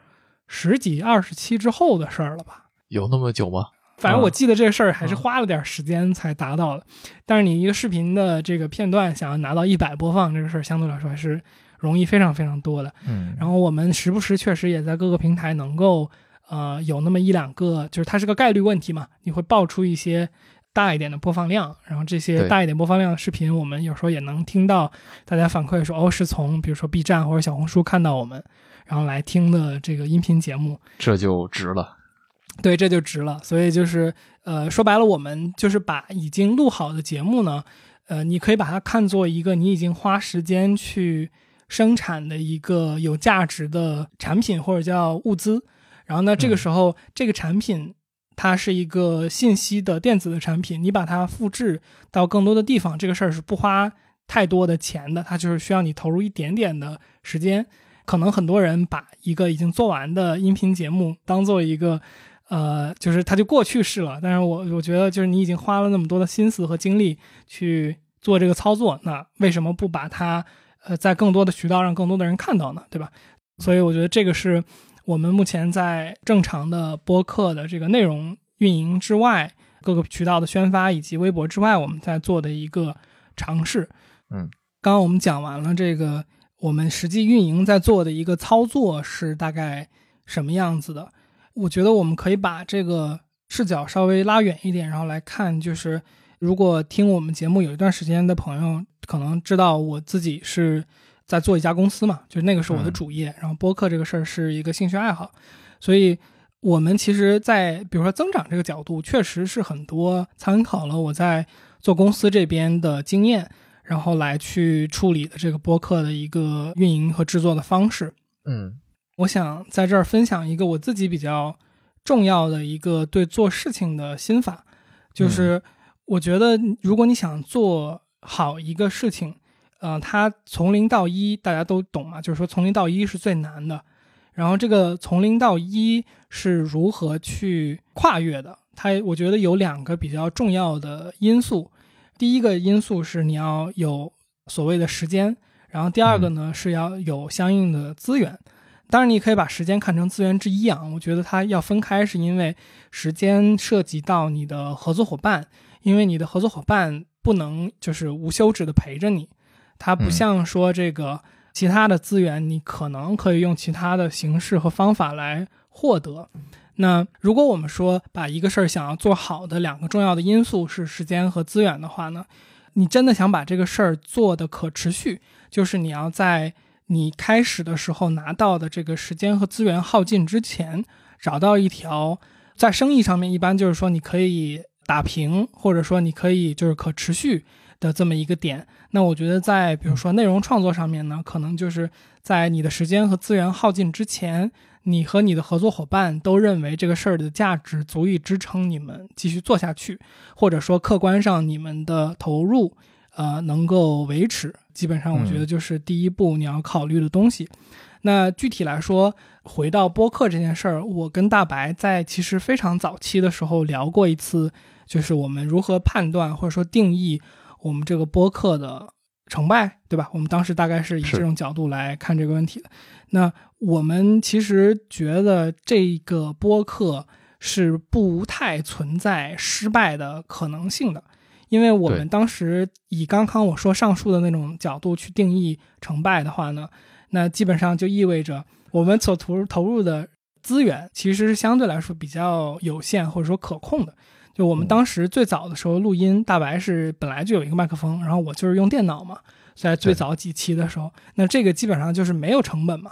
十几、二十期之后的事儿了吧。有那么久吗？反正我嗯记得这个事儿还是嗯花了点时间才达到的，但是你一个视频的这个片段想要拿到一百播放，这个事儿相对来说还是容易非常非常多的。嗯然后我们时不时确实也在各个平台能够呃有那么一两个，就是它是个概率问题嘛，你会爆出一些大一点的播放量，然后这些大一点播放量的视频，我们有时候也能听到大家反馈说，哦，是从比如说 B 站或者小红书看到我们，然后来听的这个音频节目。这就值了。对，这就值了。所以就是，呃，说白了，我们就是把已经录好的节目呢，呃，你可以把它看作一个你已经花时间去生产的一个有价值的产品或者叫物资。然后呢，这个嗯时候、这个产品它是一个信息的电子的产品，你把它复制到更多的地方，这个事儿是不花太多的钱的，它就是需要你投入一点点的时间。可能很多人把一个已经做完的音频节目当做一个呃，就是它就过去式了。但是我我觉得，就是你已经花了那么多的心思和精力去做这个操作，那为什么不把它呃在更多的渠道让更多的人看到呢？对吧？所以我觉得这个是我们目前在正常的播客的这个内容运营之外，各个渠道的宣发以及微博之外，我们在做的一个尝试。嗯，刚刚我们讲完了这个我们实际运营在做的一个操作是大概什么样子的。我觉得我们可以把这个视角稍微拉远一点，然后来看，就是如果听我们节目有一段时间的朋友，可能知道我自己是在做一家公司嘛，就是那个是我的嗯主业，然后播客这个事儿是一个兴趣爱好，所以我们其实在，比如说增长这个角度，确实是很多参考了我在做公司这边的经验，然后来去处理的这个播客的一个运营和制作的方式。嗯。我想在这儿分享一个我自己比较重要的一个对做事情的心法，就是我觉得如果你想做好一个事情，呃，它从零到一大家都懂嘛，就是说从零到一是最难的，然后这个从零到一是如何去跨越的？它我觉得有两个比较重要的因素，第一个因素是你要有所谓的时间，然后第二个呢、是要有相应的资源。当然，你可以把时间看成资源之一啊。我觉得它要分开，是因为时间涉及到你的合作伙伴，因为你的合作伙伴不能就是无休止的陪着你，它不嗯像说这个其他的资源，你可能可以用其他的形式和方法来获得。那如果我们说把一个事儿想要做好的两个重要的因素是时间和资源的话呢，你真的想把这个事儿做的可持续，就是你要在你开始的时候拿到的这个时间和资源耗尽之前，找到一条在生意上面一般就是说你可以打平，或者说你可以就是可持续的这么一个点。那我觉得在比如说内容创作上面呢，可能就是在你的时间和资源耗尽之前，你和你的合作伙伴都认为这个事儿的价值足以支撑你们继续做下去，或者说客观上你们的投入呃能够维持。基本上我觉得就是第一步你要考虑的东西。那具体来说，回到播客这件事儿，我跟大白在其实非常早期的时候聊过一次，就是我们如何判断或者说定义我们这个播客的成败，对吧？我们当时大概是以这种角度来看这个问题的。那我们其实觉得这个播客是不太存在失败的可能性的，因为我们当时以刚刚我说上述的那种角度去定义成败的话呢。那基本上就意味着我们所投投入的资源其实是相对来说比较有限或者说可控的。就我们当时最早的时候录音，大白是本来就有一个麦克风，然后我就是用电脑嘛，在最早几期的时候，那这个基本上就是没有成本嘛。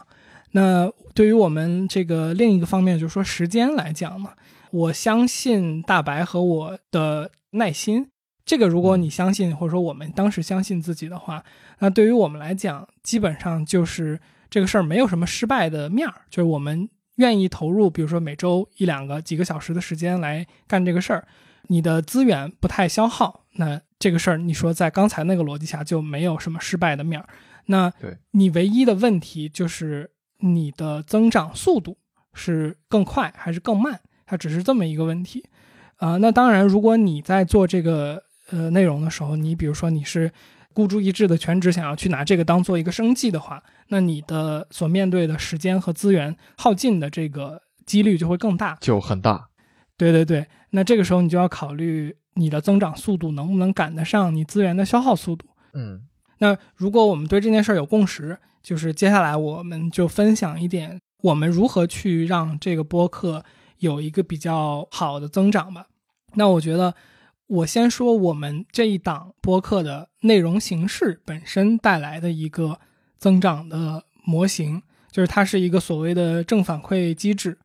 那对于我们这个另一个方面，就是说时间来讲嘛，我相信大白和我的耐心。这个如果你相信，或者说我们当时相信自己的话，那对于我们来讲，基本上就是这个事儿没有什么失败的面儿，就是我们愿意投入，比如说每周一两个几个小时的时间来干这个事儿，你的资源不太消耗，那这个事儿你说在刚才那个逻辑下就没有什么失败的面儿。那你唯一的问题就是你的增长速度是更快还是更慢，它只是这么一个问题。啊，那当然，如果你在做这个。呃，内容的时候，你比如说你是孤注一掷的全职，想要去拿这个当做一个生计的话，那你的所面对的时间和资源耗尽的这个几率就会更大，就很大。对对对，那这个时候你就要考虑你的增长速度能不能赶得上你资源的消耗速度。嗯，那如果我们对这件事儿有共识，就是接下来我们就分享一点我们如何去让这个播客有一个比较好的增长吧。那我觉得。我先说我们这一档播客的内容形式本身带来的一个增长的模型，就是它是一个所谓的正反馈机制，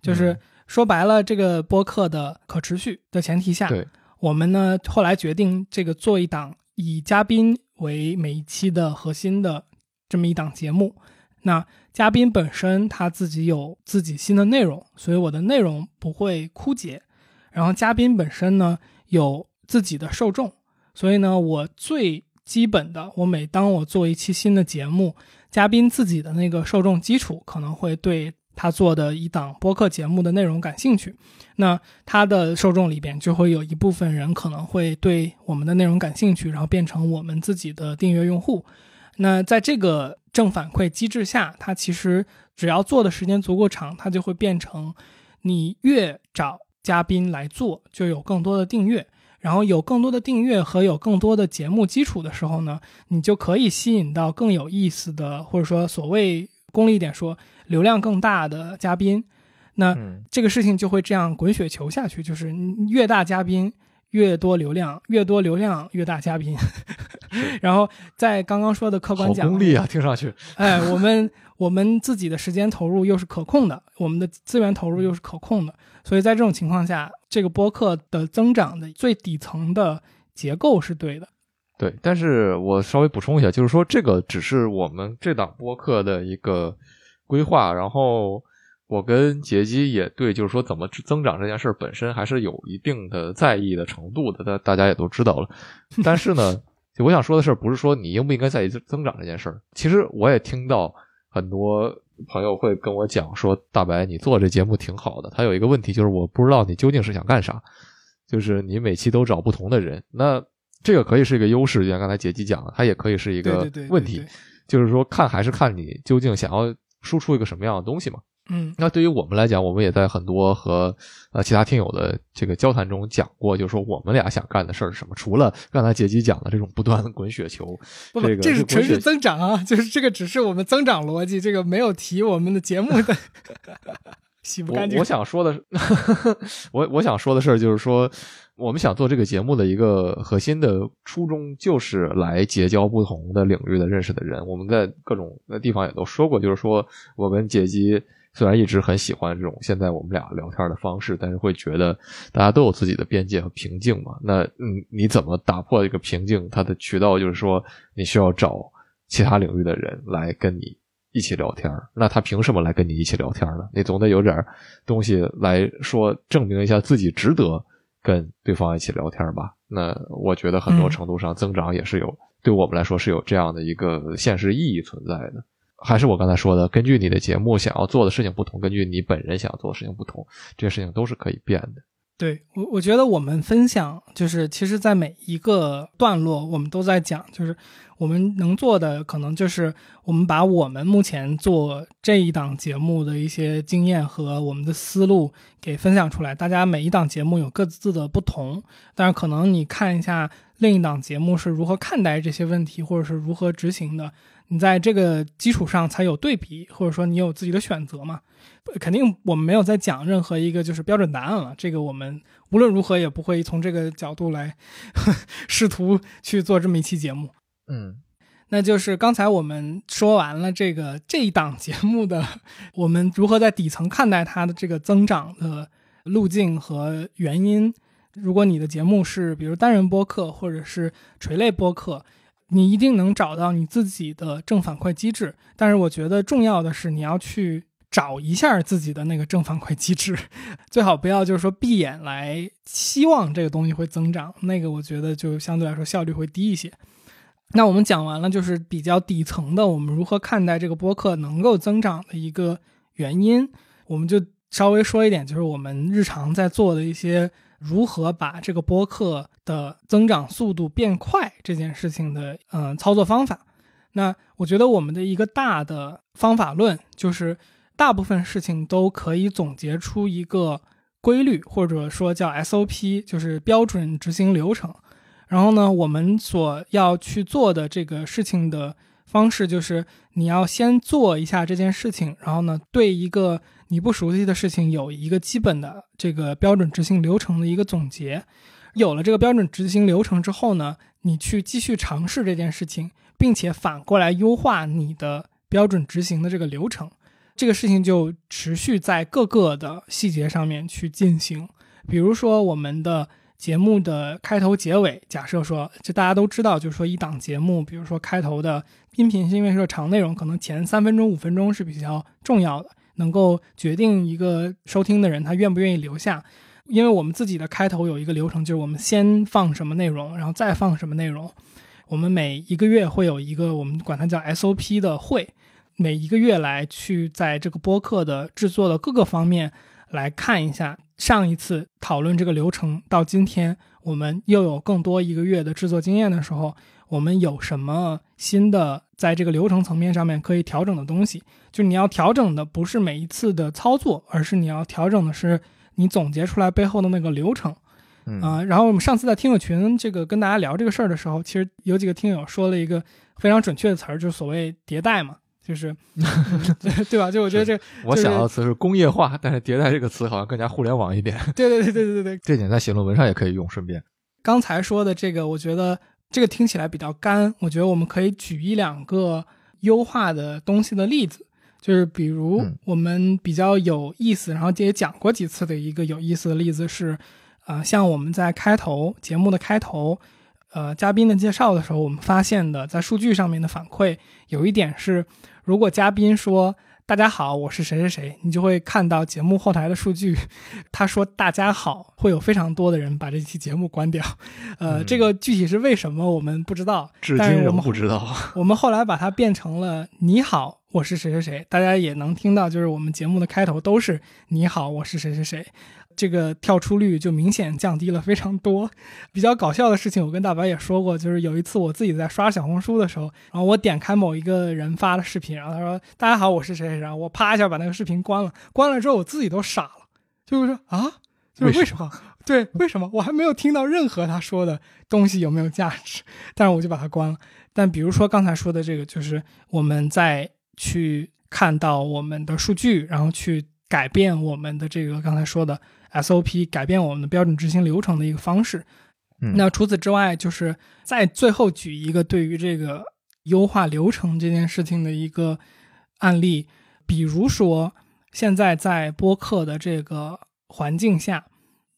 就是说白了，这个播客的可持续的前提下，我们呢后来决定这个做一档以嘉宾为每一期的核心的这么一档节目。那嘉宾本身他自己有自己新的内容，所以我的内容不会枯竭。然后嘉宾本身呢。有自己的受众，所以呢，我最基本的，我每当我做一期新的节目，嘉宾自己的那个受众基础可能会对他做的一档播客节目的内容感兴趣，那他的受众里边就会有一部分人可能会对我们的内容感兴趣，然后变成我们自己的订阅用户。那在这个正反馈机制下，它其实只要做的时间足够长，它就会变成你越找。嘉宾来做，就有更多的订阅，然后有更多的订阅和有更多的节目基础的时候呢，你就可以吸引到更有意思的，或者说所谓功利一点说，流量更大的嘉宾。那这个事情就会这样滚雪球下去，就是越大嘉宾越多流量，越多流量越大嘉宾。然后在刚刚说的客观讲，功利啊，听上去。哎，我们我们自己的时间投入又是可控的，我们的资源投入又是可控的。所以在这种情况下，这个播客的增长的最底层的结构是对的。对，但是我稍微补充一下，就是说这个只是我们这档播客的一个规划。然后我跟杰基也对，就是说怎么增长这件事本身还是有一定的在意的程度的。大大家也都知道了。但是呢，我想说的事不是说你应不应该在意增长这件事儿。其实我也听到很多。朋友会跟我讲说：“大白，你做这节目挺好的。他有一个问题，就是我不知道你究竟是想干啥。就是你每期都找不同的人，那这个可以是一个优势，就像刚才杰基讲的，它也可以是一个问题。就是说，看还是看你究竟想要输出一个什么样的东西嘛。”嗯，那对于我们来讲，我们也在很多和呃其他听友的这个交谈中讲过，就是说我们俩想干的事儿是什么？除了刚才杰基讲的这种不断的滚雪球，不 不，这是纯是增长啊，就是这个只是我们增长逻辑，这个没有提我们的节目的 洗不干净。我想说的是，我我想说的事儿就是说，我们想做这个节目的一个核心的初衷，就是来结交不同的领域的认识的人。我们在各种的地方也都说过，就是说我跟杰基。虽然一直很喜欢这种现在我们俩聊天的方式，但是会觉得大家都有自己的边界和瓶颈嘛。那嗯，你怎么打破这个瓶颈？它的渠道就是说，你需要找其他领域的人来跟你一起聊天。那他凭什么来跟你一起聊天呢？你总得有点东西来说证明一下自己值得跟对方一起聊天吧。那我觉得很多程度上增长也是有，对我们来说是有这样的一个现实意义存在的。还是我刚才说的，根据你的节目想要做的事情不同，根据你本人想要做的事情不同，这些事情都是可以变的。对我，我觉得我们分享就是，其实，在每一个段落，我们都在讲，就是我们能做的，可能就是我们把我们目前做这一档节目的一些经验和我们的思路给分享出来。大家每一档节目有各自的不同，但是可能你看一下另一档节目是如何看待这些问题，或者是如何执行的。你在这个基础上才有对比，或者说你有自己的选择嘛？肯定我们没有在讲任何一个就是标准答案了。这个我们无论如何也不会从这个角度来 试图去做这么一期节目。嗯，那就是刚才我们说完了这个这一档节目的我们如何在底层看待它的这个增长的路径和原因。如果你的节目是比如单人播客或者是垂类播客。你一定能找到你自己的正反馈机制，但是我觉得重要的是你要去找一下自己的那个正反馈机制，最好不要就是说闭眼来希望这个东西会增长，那个我觉得就相对来说效率会低一些。那我们讲完了就是比较底层的，我们如何看待这个播客能够增长的一个原因，我们就稍微说一点，就是我们日常在做的一些。如何把这个播客的增长速度变快这件事情的嗯操作方法？那我觉得我们的一个大的方法论就是，大部分事情都可以总结出一个规律，或者说叫 SOP，就是标准执行流程。然后呢，我们所要去做的这个事情的方式就是，你要先做一下这件事情，然后呢，对一个。你不熟悉的事情有一个基本的这个标准执行流程的一个总结，有了这个标准执行流程之后呢，你去继续尝试这件事情，并且反过来优化你的标准执行的这个流程，这个事情就持续在各个的细节上面去进行。比如说我们的节目的开头结尾，假设说，就大家都知道，就是说一档节目，比如说开头的音频，是因为说长内容，可能前三分钟、五分钟是比较重要的。能够决定一个收听的人他愿不愿意留下，因为我们自己的开头有一个流程，就是我们先放什么内容，然后再放什么内容。我们每一个月会有一个我们管它叫 SOP 的会，每一个月来去在这个播客的制作的各个方面来看一下，上一次讨论这个流程到今天，我们又有更多一个月的制作经验的时候。我们有什么新的在这个流程层面上面可以调整的东西？就你要调整的不是每一次的操作，而是你要调整的是你总结出来背后的那个流程。啊，然后我们上次在听友群这个跟大家聊这个事儿的时候，其实有几个听友说了一个非常准确的词儿，就是所谓迭代嘛，就是 对吧？就我觉得这我想到的词是工业化，但是迭代这个词好像更加互联网一点。对对对对对对对，这点在写论文上也可以用。顺便，刚才说的这个，我觉得。这个听起来比较干，我觉得我们可以举一两个优化的东西的例子，就是比如我们比较有意思，然后也讲过几次的一个有意思的例子是，呃，像我们在开头节目的开头，呃，嘉宾的介绍的时候，我们发现的在数据上面的反馈有一点是，如果嘉宾说。大家好，我是谁谁谁，你就会看到节目后台的数据。他说：“大家好，会有非常多的人把这期节目关掉。”呃，这个具体是为什么，我们不知道，至今我们不知道。我们后来把它变成了“你好，我是谁谁谁”，大家也能听到，就是我们节目的开头都是“你好，我是谁谁谁”。这个跳出率就明显降低了非常多。比较搞笑的事情，我跟大白也说过，就是有一次我自己在刷小红书的时候，然后我点开某一个人发的视频，然后他说：“大家好，我是谁谁谁。”我啪一下把那个视频关了。关了之后，我自己都傻了，就是说啊，就是为什么？对，为什么？我还没有听到任何他说的东西有没有价值，但是我就把它关了。但比如说刚才说的这个，就是我们在去看到我们的数据，然后去改变我们的这个刚才说的。SOP 改变我们的标准执行流程的一个方式。那除此之外，就是在最后举一个对于这个优化流程这件事情的一个案例，比如说现在在播客的这个环境下，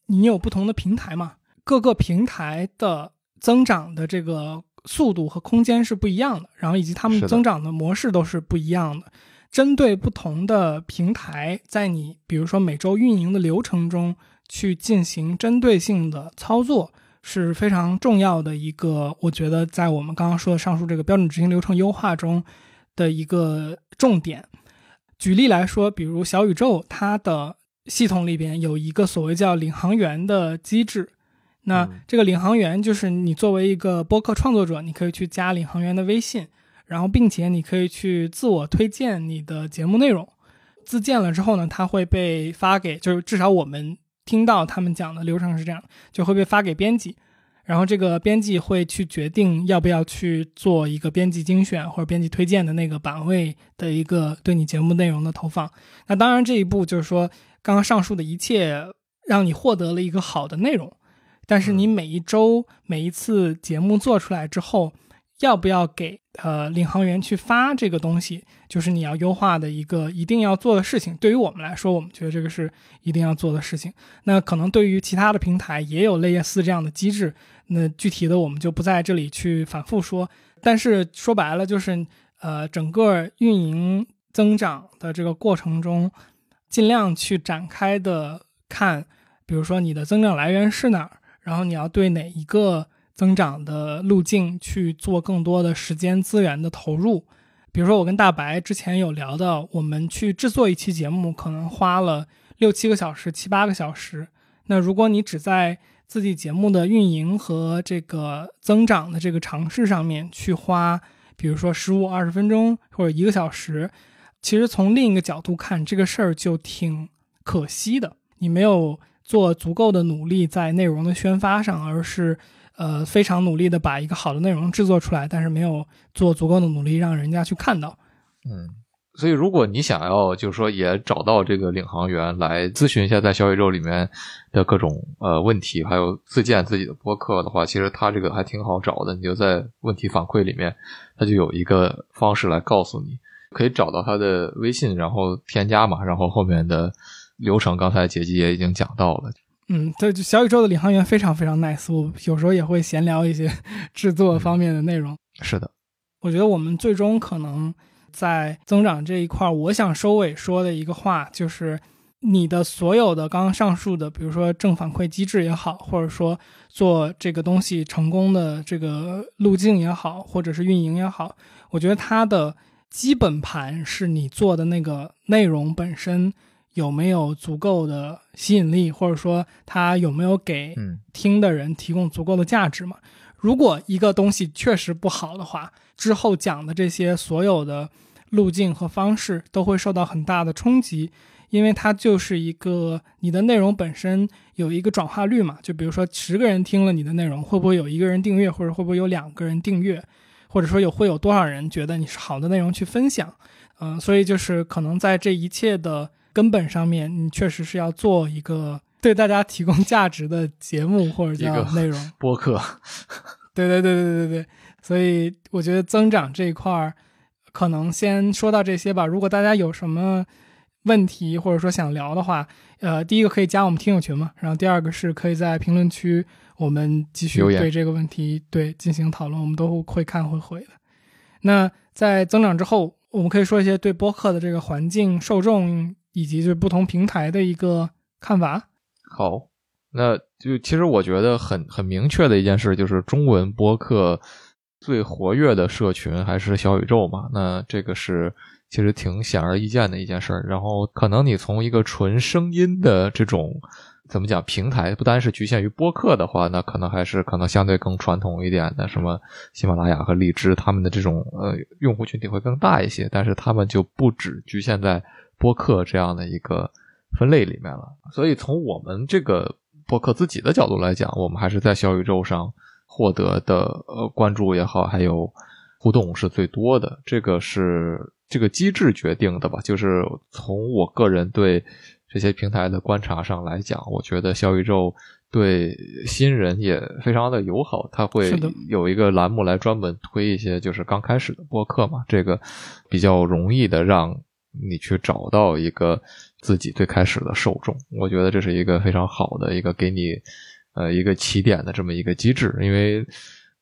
你有不同的平台嘛？各个平台的增长的这个速度和空间是不一样的，然后以及他们增长的模式都是不一样的。针对不同的平台，在你比如说每周运营的流程中去进行针对性的操作，是非常重要的一个，我觉得在我们刚刚说的上述这个标准执行流程优化中的一个重点。举例来说，比如小宇宙，它的系统里边有一个所谓叫领航员的机制。那嗯这个领航员就是你作为一个播客创作者，你可以去加领航员的微信，然后并且你可以去自我推荐你的节目内容。自荐了之后呢，它会被发给，就是至少我们听到他们讲的流程是这样，就会被发给编辑，然后这个编辑会去决定要不要去做一个编辑精选或者编辑推荐的那个版位的一个对你节目内容的投放。那当然这一步就是说，刚刚上述的一切让你获得了一个好的内容，但是你每一周每一次节目做出来之后，要不要给呃领航员去发这个东西，就是你要优化的一个一定要做的事情。对于我们来说，我们觉得这个是一定要做的事情。那可能对于其他的平台也有类似这样的机制，那具体的我们就不在这里去反复说。但是说白了，就是呃整个运营增长的这个过程中，尽量去展开的看，比如说你的增长来源是哪儿，然后你要对哪一个增长的路径去做更多的时间资源的投入。比如说，我跟大白之前有聊到，我们去制作一期节目可能花了六七个小时、七八个小时。那如果你只在自己节目的运营和这个增长的这个尝试上面去花，比如说十五二十分钟或者一个小时，其实从另一个角度看，这个事儿就挺可惜的。你没有做足够的努力在内容的宣发上，而是呃非常努力的把一个好的内容制作出来，但是没有做足够的努力让人家去看到。嗯，所以如果你想要就是说也找到这个领航员来咨询一下在小宇宙里面的各种呃问题，还有自建自己的播客的话，其实他这个还挺好找的。你就在问题反馈里面，他就有一个方式来告诉你，可以找到他的微信，然后添加嘛，然后后面的流程刚才杰基也已经讲到了。嗯，对，就小宇宙的领航员非常非常 nice，我有时候也会闲聊一些 制作方面的内容。是的，我觉得我们最终可能在增长这一块儿，我想收尾说的一个话就是，你的所有的刚刚上述的，比如说正反馈机制也好，或者说做这个东西成功的这个路径也好，或者是运营也好，我觉得它的基本盘是你做的那个内容本身有没有足够的吸引力，或者说它有没有给嗯听的人提供足够的价值嘛。如果一个东西确实不好的话，之后讲的这些所有的路径和方式都会受到很大的冲击，因为它就是一个你的内容本身有一个转化率嘛。就比如说十个人听了你的内容，会不会有一个人订阅，或者会不会有两个人订阅，或者说有会有多少人觉得你是好的内容去分享？嗯、所以就是可能在这一切的根本上面，你确实是要做一个对大家提供价值的节目或者叫内容。播客，对对对对对对对，所以我觉得增长这一块儿，可能先说到这些吧。如果大家有什么问题或者说想聊的话，呃，第一个可以加我们听友群嘛，然后第二个是可以在评论区我们继续对这个问题对进行讨论，我们都会看会回的。那在增长之后，我们可以说一些对播客的这个环境、受众以及就是不同平台的一个看法。好，那就其实我觉得很很明确的一件事就是，中文播客最活跃的社群还是小宇宙嘛。那这个是其实挺显而易见的一件事儿。然后可能你从一个纯声音的这种怎么讲平台，不单是局限于播客的话，那可能还是可能相对更传统一点的，什么喜马拉雅和荔枝，他们的这种呃用户群体会更大一些，但是他们就不只局限在播客这样的一个分类里面了。所以从我们这个播客自己的角度来讲，我们还是在小宇宙上获得的呃关注也好，还有互动是最多的。这个是这个机制决定的吧？就是从我个人对这些平台的观察上来讲，我觉得小宇宙对新人也非常的友好，他会有一个栏目来专门推一些就是刚开始的播客嘛，这个比较容易的让你去找到一个自己最开始的受众。我觉得这是一个非常好的一个给你呃一个起点的这么一个机制，因为。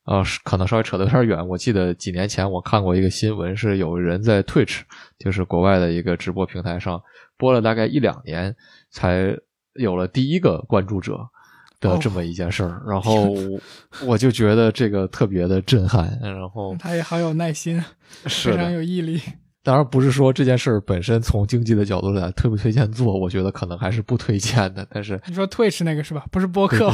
啊，可能稍微扯得有点远。我记得几年前我看过一个新闻，是有人在 Twitch，就是国外的一个直播平台上播了大概一两年，才有了第一个关注者的这么一件事儿。然后我就觉得这个特别的震撼。然后他也好有耐心，非常有毅力。当然不是说这件事儿本身从经济的角度来推不推荐做，我觉得可能还是不推荐的。但是你说 Twitch 那个是吧？不是播客？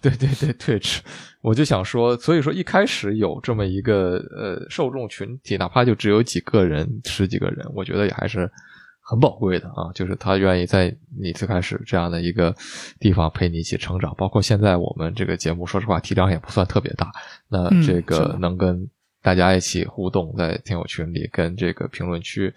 对对对，Twitch。我就想说，所以说一开始有这么一个呃受众群体，哪怕就只有几个人、十几个人，我觉得也还是很宝贵的啊。就是他愿意在你最开始这样的一个地方陪你一起成长。包括现在我们这个节目，说实话体量也不算特别大，那这个能跟。大家一起互动，在听友群里跟这个评论区，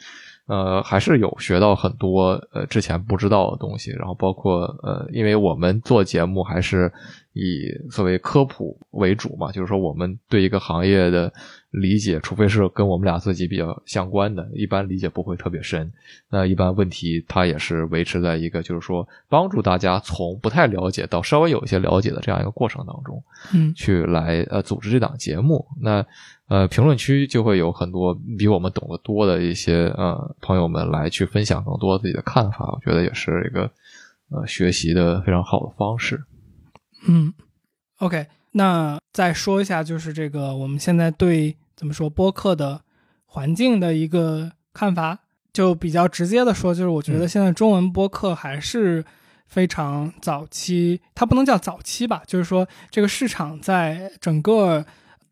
呃，还是有学到很多呃之前不知道的东西。然后包括呃，因为我们做节目还是以所谓科普为主嘛，就是说我们对一个行业的理解，除非是跟我们俩自己比较相关的，一般理解不会特别深。那一般问题它也是维持在一个就是说帮助大家从不太了解到稍微有一些了解的这样一个过程当中，嗯，去来呃组织这档节目。那呃，评论区就会有很多比我们懂得多的一些呃朋友们来去分享更多自己的看法，我觉得也是一个呃学习的非常好的方式。嗯，OK，那再说一下，就是这个我们现在对怎么说播客的环境的一个看法，就比较直接的说，就是我觉得现在中文播客还是非常早期，它不能叫早期吧，就是说这个市场在整个。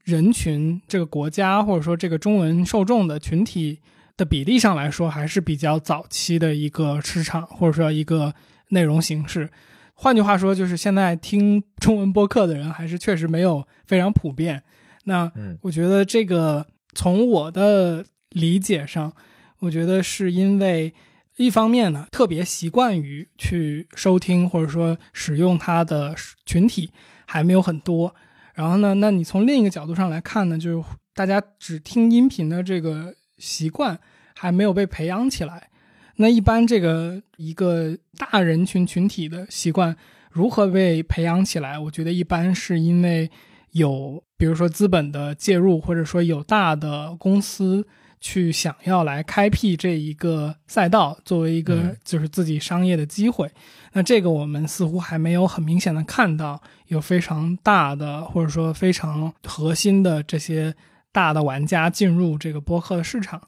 人群这个国家或者说这个中文受众的群体的比例上来说，还是比较早期的一个市场或者说一个内容形式。换句话说，就是现在听中文播客的人还是确实没有非常普遍。那我觉得这个从我的理解上，我觉得是因为一方面呢，特别习惯于去收听或者说使用它的群体还没有很多。然后呢？那你从另一个角度上来看呢，就是大家只听音频的这个习惯还没有被培养起来。那一般这个一个大人群群体的习惯如何被培养起来？我觉得一般是因为有，比如说资本的介入，或者说有大的公司。去想要来开辟这一个赛道，作为一个就是自己商业的机会，那这个我们似乎还没有很明显的看到有非常大的或者说非常核心的这些大的玩家进入这个播客的市场。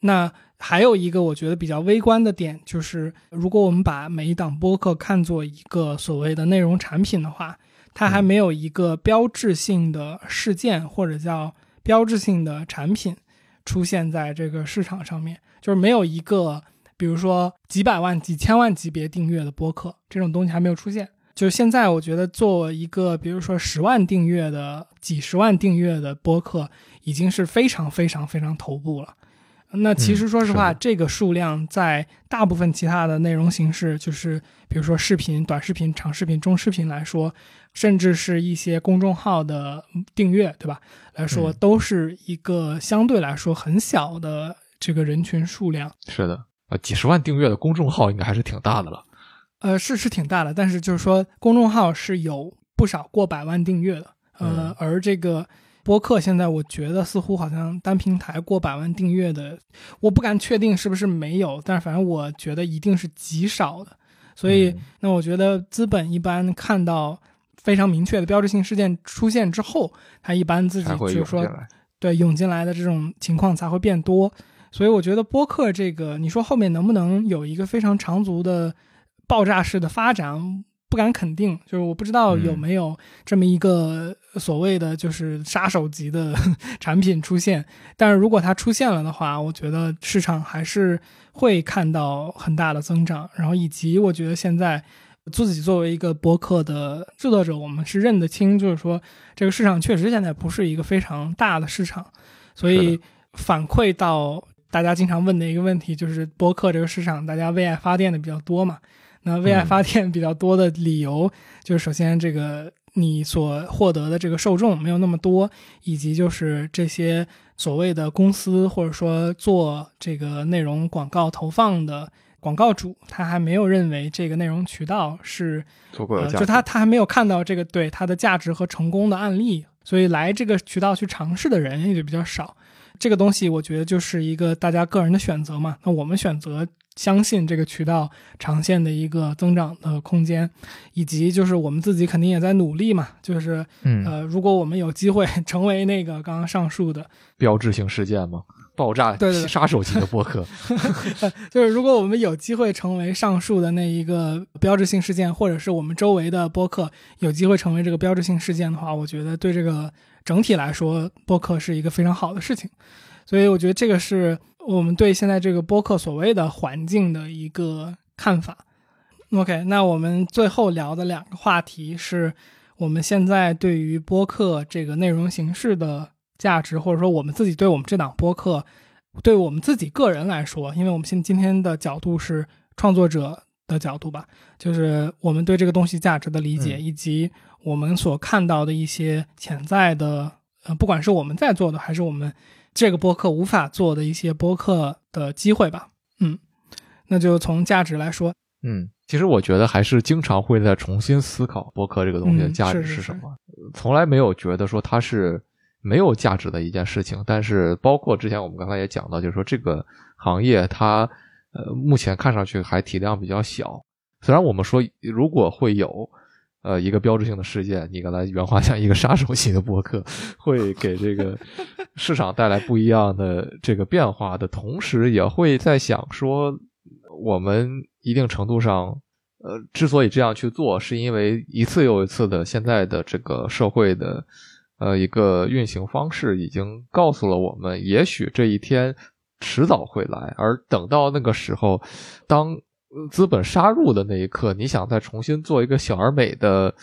那还有一个我觉得比较微观的点，就是如果我们把每一档播客看作一个所谓的内容产品的话，它还没有一个标志性的事件或者叫标志性的产品。出现在这个市场上面，就是没有一个，比如说几百万、几千万级别订阅的播客这种东西还没有出现。就是现在，我觉得做一个，比如说十万订阅的、几十万订阅的播客，已经是非常非常非常头部了。那其实说实话，这个数量在大部分其他的内容形式，就是比如说视频、短视频、长视频、中视频来说。甚至是一些公众号的订阅，对吧？来说都是一个相对来说很小的这个人群数量。是的，呃，几十万订阅的公众号应该还是挺大的了。呃，是是挺大的，但是就是说公众号是有不少过百万订阅的。呃，而这个播客现在我觉得似乎好像单平台过百万订阅的，我不敢确定是不是没有，但是反正我觉得一定是极少的。所以，那我觉得资本一般看到。非常明确的标志性事件出现之后，他一般自己就是说，对涌进来的这种情况才会变多。所以我觉得播客这个，你说后面能不能有一个非常长足的爆炸式的发展，不敢肯定。就是我不知道有没有这么一个所谓的就是杀手级的 产品出现。但是如果它出现了的话，我觉得市场还是会看到很大的增长。然后以及我觉得现在。自己作为一个播客的制作者，我们是认得清，就是说这个市场确实现在不是一个非常大的市场，所以反馈到大家经常问的一个问题，就是播客这个市场，大家为爱发电的比较多嘛？那为爱发电比较多的理由，就是首先这个你所获得的这个受众没有那么多，以及就是这些所谓的公司或者说做这个内容广告投放的广告主，他还没有认为这个内容渠道是足够有价值，就他他还没有看到这个对它的价值和成功的案例，所以来这个渠道去尝试的人也就比较少。这个东西我觉得就是一个大家个人的选择嘛。那我们选择。相信这个渠道长线的一个增长的空间，以及就是我们自己肯定也在努力嘛。就是呃，如果我们有机会 成为那个刚刚上述的标志性事件吗？爆炸对对杀手级的播客，就是如果我们有机会成为上述的那一个标志性事件，或者是我们周围的播客有机会成为这个标志性事件的话，我觉得对这个整体来说，播客是一个非常好的事情。所以我觉得这个是。我们对现在这个播客所谓的环境的一个看法。OK，那我们最后聊的两个话题是我们现在对于播客这个内容形式的价值，或者说我们自己对我们这档播客，对我们自己个人来说，因为我们现今天的角度是创作者的角度吧，就是我们对这个东西价值的理解，以及我们所看到的一些潜在的，呃，不管是我们在做的，还是我们。这个播客无法做的一些播客的机会吧，嗯，那就从价值来说，嗯，其实我觉得还是经常会在重新思考播客这个东西的价值是什么，从来没有觉得说它是没有价值的一件事情。但是包括之前我们刚才也讲到，就是说这个行业它呃目前看上去还体量比较小，虽然我们说如果会有。呃，一个标志性的事件，你刚才原话像一个杀手级的博客，会给这个市场带来不一样的这个变化的同时，也会在想说，我们一定程度上，呃，之所以这样去做，是因为一次又一次的现在的这个社会的呃一个运行方式，已经告诉了我们，也许这一天迟早会来，而等到那个时候，当。资本杀入的那一刻，你想再重新做一个小而美的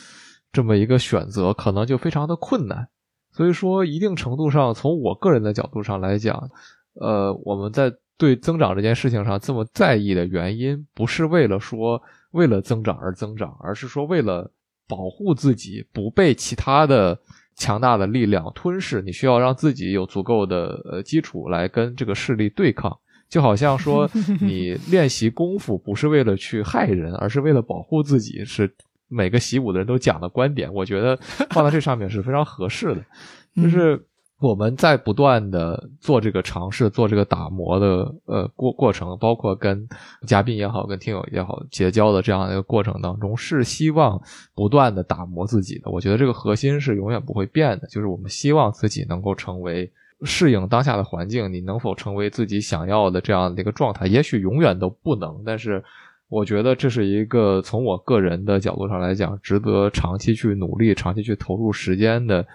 这么一个选择，可能就非常的困难。所以说，一定程度上，从我个人的角度上来讲，呃，我们在对增长这件事情上这么在意的原因，不是为了说为了增长而增长，而是说为了保护自己不被其他的强大的力量吞噬。你需要让自己有足够的呃基础来跟这个势力对抗。就好像说，你练习功夫不是为了去害人，而是为了保护自己，是每个习武的人都讲的观点。我觉得放在这上面是非常合适的。就是我们在不断的做这个尝试、做这个打磨的呃过过程，包括跟嘉宾也好、跟听友也好结交的这样的一个过程当中，是希望不断的打磨自己的。我觉得这个核心是永远不会变的，就是我们希望自己能够成为。适应当下的环境，你能否成为自己想要的这样的一个状态？也许永远都不能，但是我觉得这是一个从我个人的角度上来讲，值得长期去努力、长期去投入时间的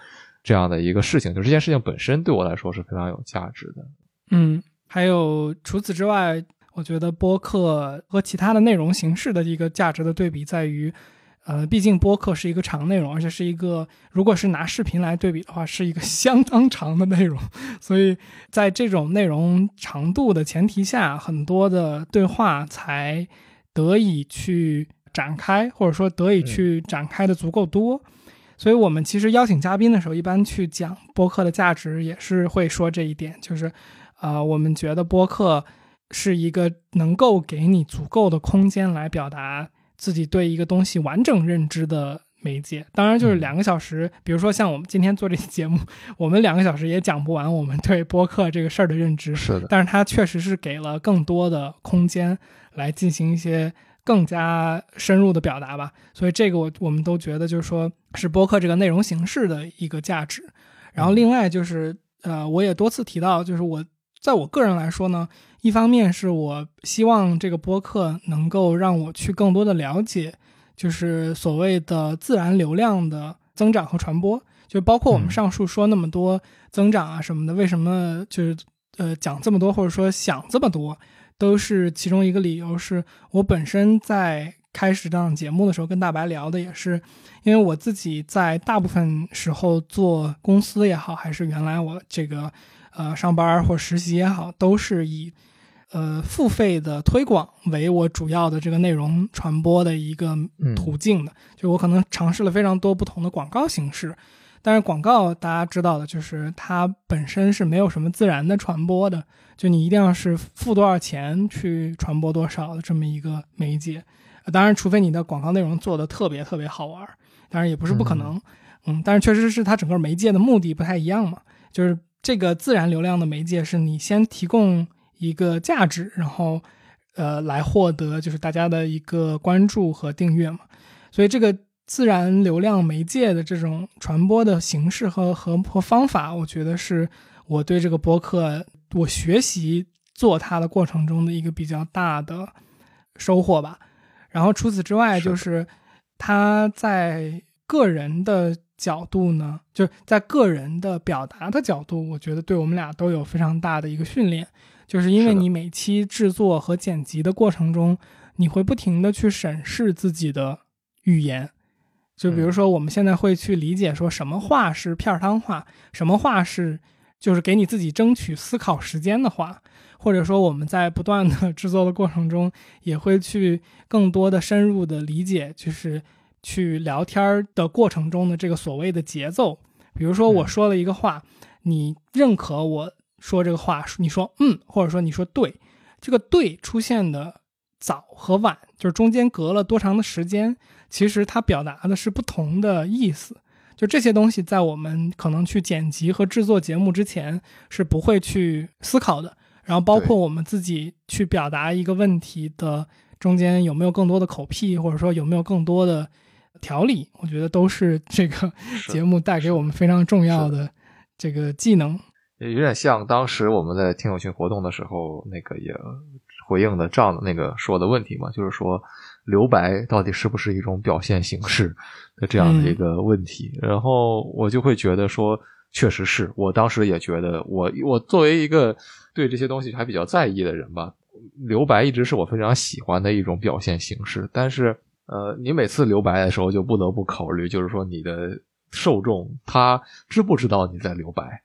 这样的一个事情。就这件事情本身对我来说是非常有价值的。嗯，还有除此之外，我觉得播客和其他的内容形式的一个价值的对比在于。呃，毕竟播客是一个长内容，而且是一个，如果是拿视频来对比的话，是一个相当长的内容。所以在这种内容长度的前提下，很多的对话才得以去展开，或者说得以去展开的足够多。所以我们其实邀请嘉宾的时候，一般去讲播客的价值，也是会说这一点，就是，呃，我们觉得播客是一个能够给你足够的空间来表达。自己对一个东西完整认知的媒介，当然就是两个小时。比如说像我们今天做这期节目，我们两个小时也讲不完我们对播客这个事儿的认知。是的，但是它确实是给了更多的空间来进行一些更加深入的表达吧。所以这个我我们都觉得就是说是播客这个内容形式的一个价值。然后另外就是呃，我也多次提到，就是我在我个人来说呢。一方面是我希望这个播客能够让我去更多的了解，就是所谓的自然流量的增长和传播，就包括我们上述说那么多增长啊什么的，为什么就是呃讲这么多或者说想这么多，都是其中一个理由。是我本身在开始这档节目的时候跟大白聊的，也是因为我自己在大部分时候做公司也好，还是原来我这个呃上班或实习也好，都是以。呃付费的推广为我主要的这个内容传播的一个途径的，就我可能尝试了非常多不同的广告形式。但是广告大家知道的，就是它本身是没有什么自然的传播的，就你一定要是付多少钱去传播多少的这么一个媒介。当然，除非你的广告内容做的特别特别好玩，当然也不是不可能。嗯，但是确实是它整个媒介的目的不太一样嘛。就是这个自然流量的媒介是你先提供一个价值，然后呃来获得就是大家的一个关注和订阅嘛。所以这个。自然流量媒介的这种传播的形式和和和方法，我觉得是我对这个播客我学习做它的过程中的一个比较大的收获吧。然后除此之外，就是他在个人的角度呢，就是在个人的表达的角度，我觉得对我们俩都有非常大的一个训练。就是因为你每期制作和剪辑的过程中，你会不停的去审视自己的语言。就比如说，我们现在会去理解说什么话是片儿汤话，什么话是就是给你自己争取思考时间的话，或者说我们在不断的 制作的过程中，也会去更多的深入的理解，就是去聊天的过程中的这个所谓的节奏。比如说我说了一个话，你认可我说这个话，你说嗯，或者说你说对，这个对出现的早和晚，就是中间隔了多长的时间。其实它表达的是不同的意思，就这些东西在我们可能去剪辑和制作节目之前是不会去思考的。然后包括我们自己去表达一个问题的中间有没有更多的口癖，或者说有没有更多的条理，我觉得都是这个节目带给我们非常重要的这个技能。也有点像当时我们在听友群活动的时候，那个也回应的这样的那个说的问题嘛，就是说。留白到底是不是一种表现形式的这样的一个问题？然后我就会觉得说，确实是我当时也觉得，我我作为一个对这些东西还比较在意的人吧，留白一直是我非常喜欢的一种表现形式。但是，呃，你每次留白的时候，就不得不考虑，就是说你的受众他知不知道你在留白？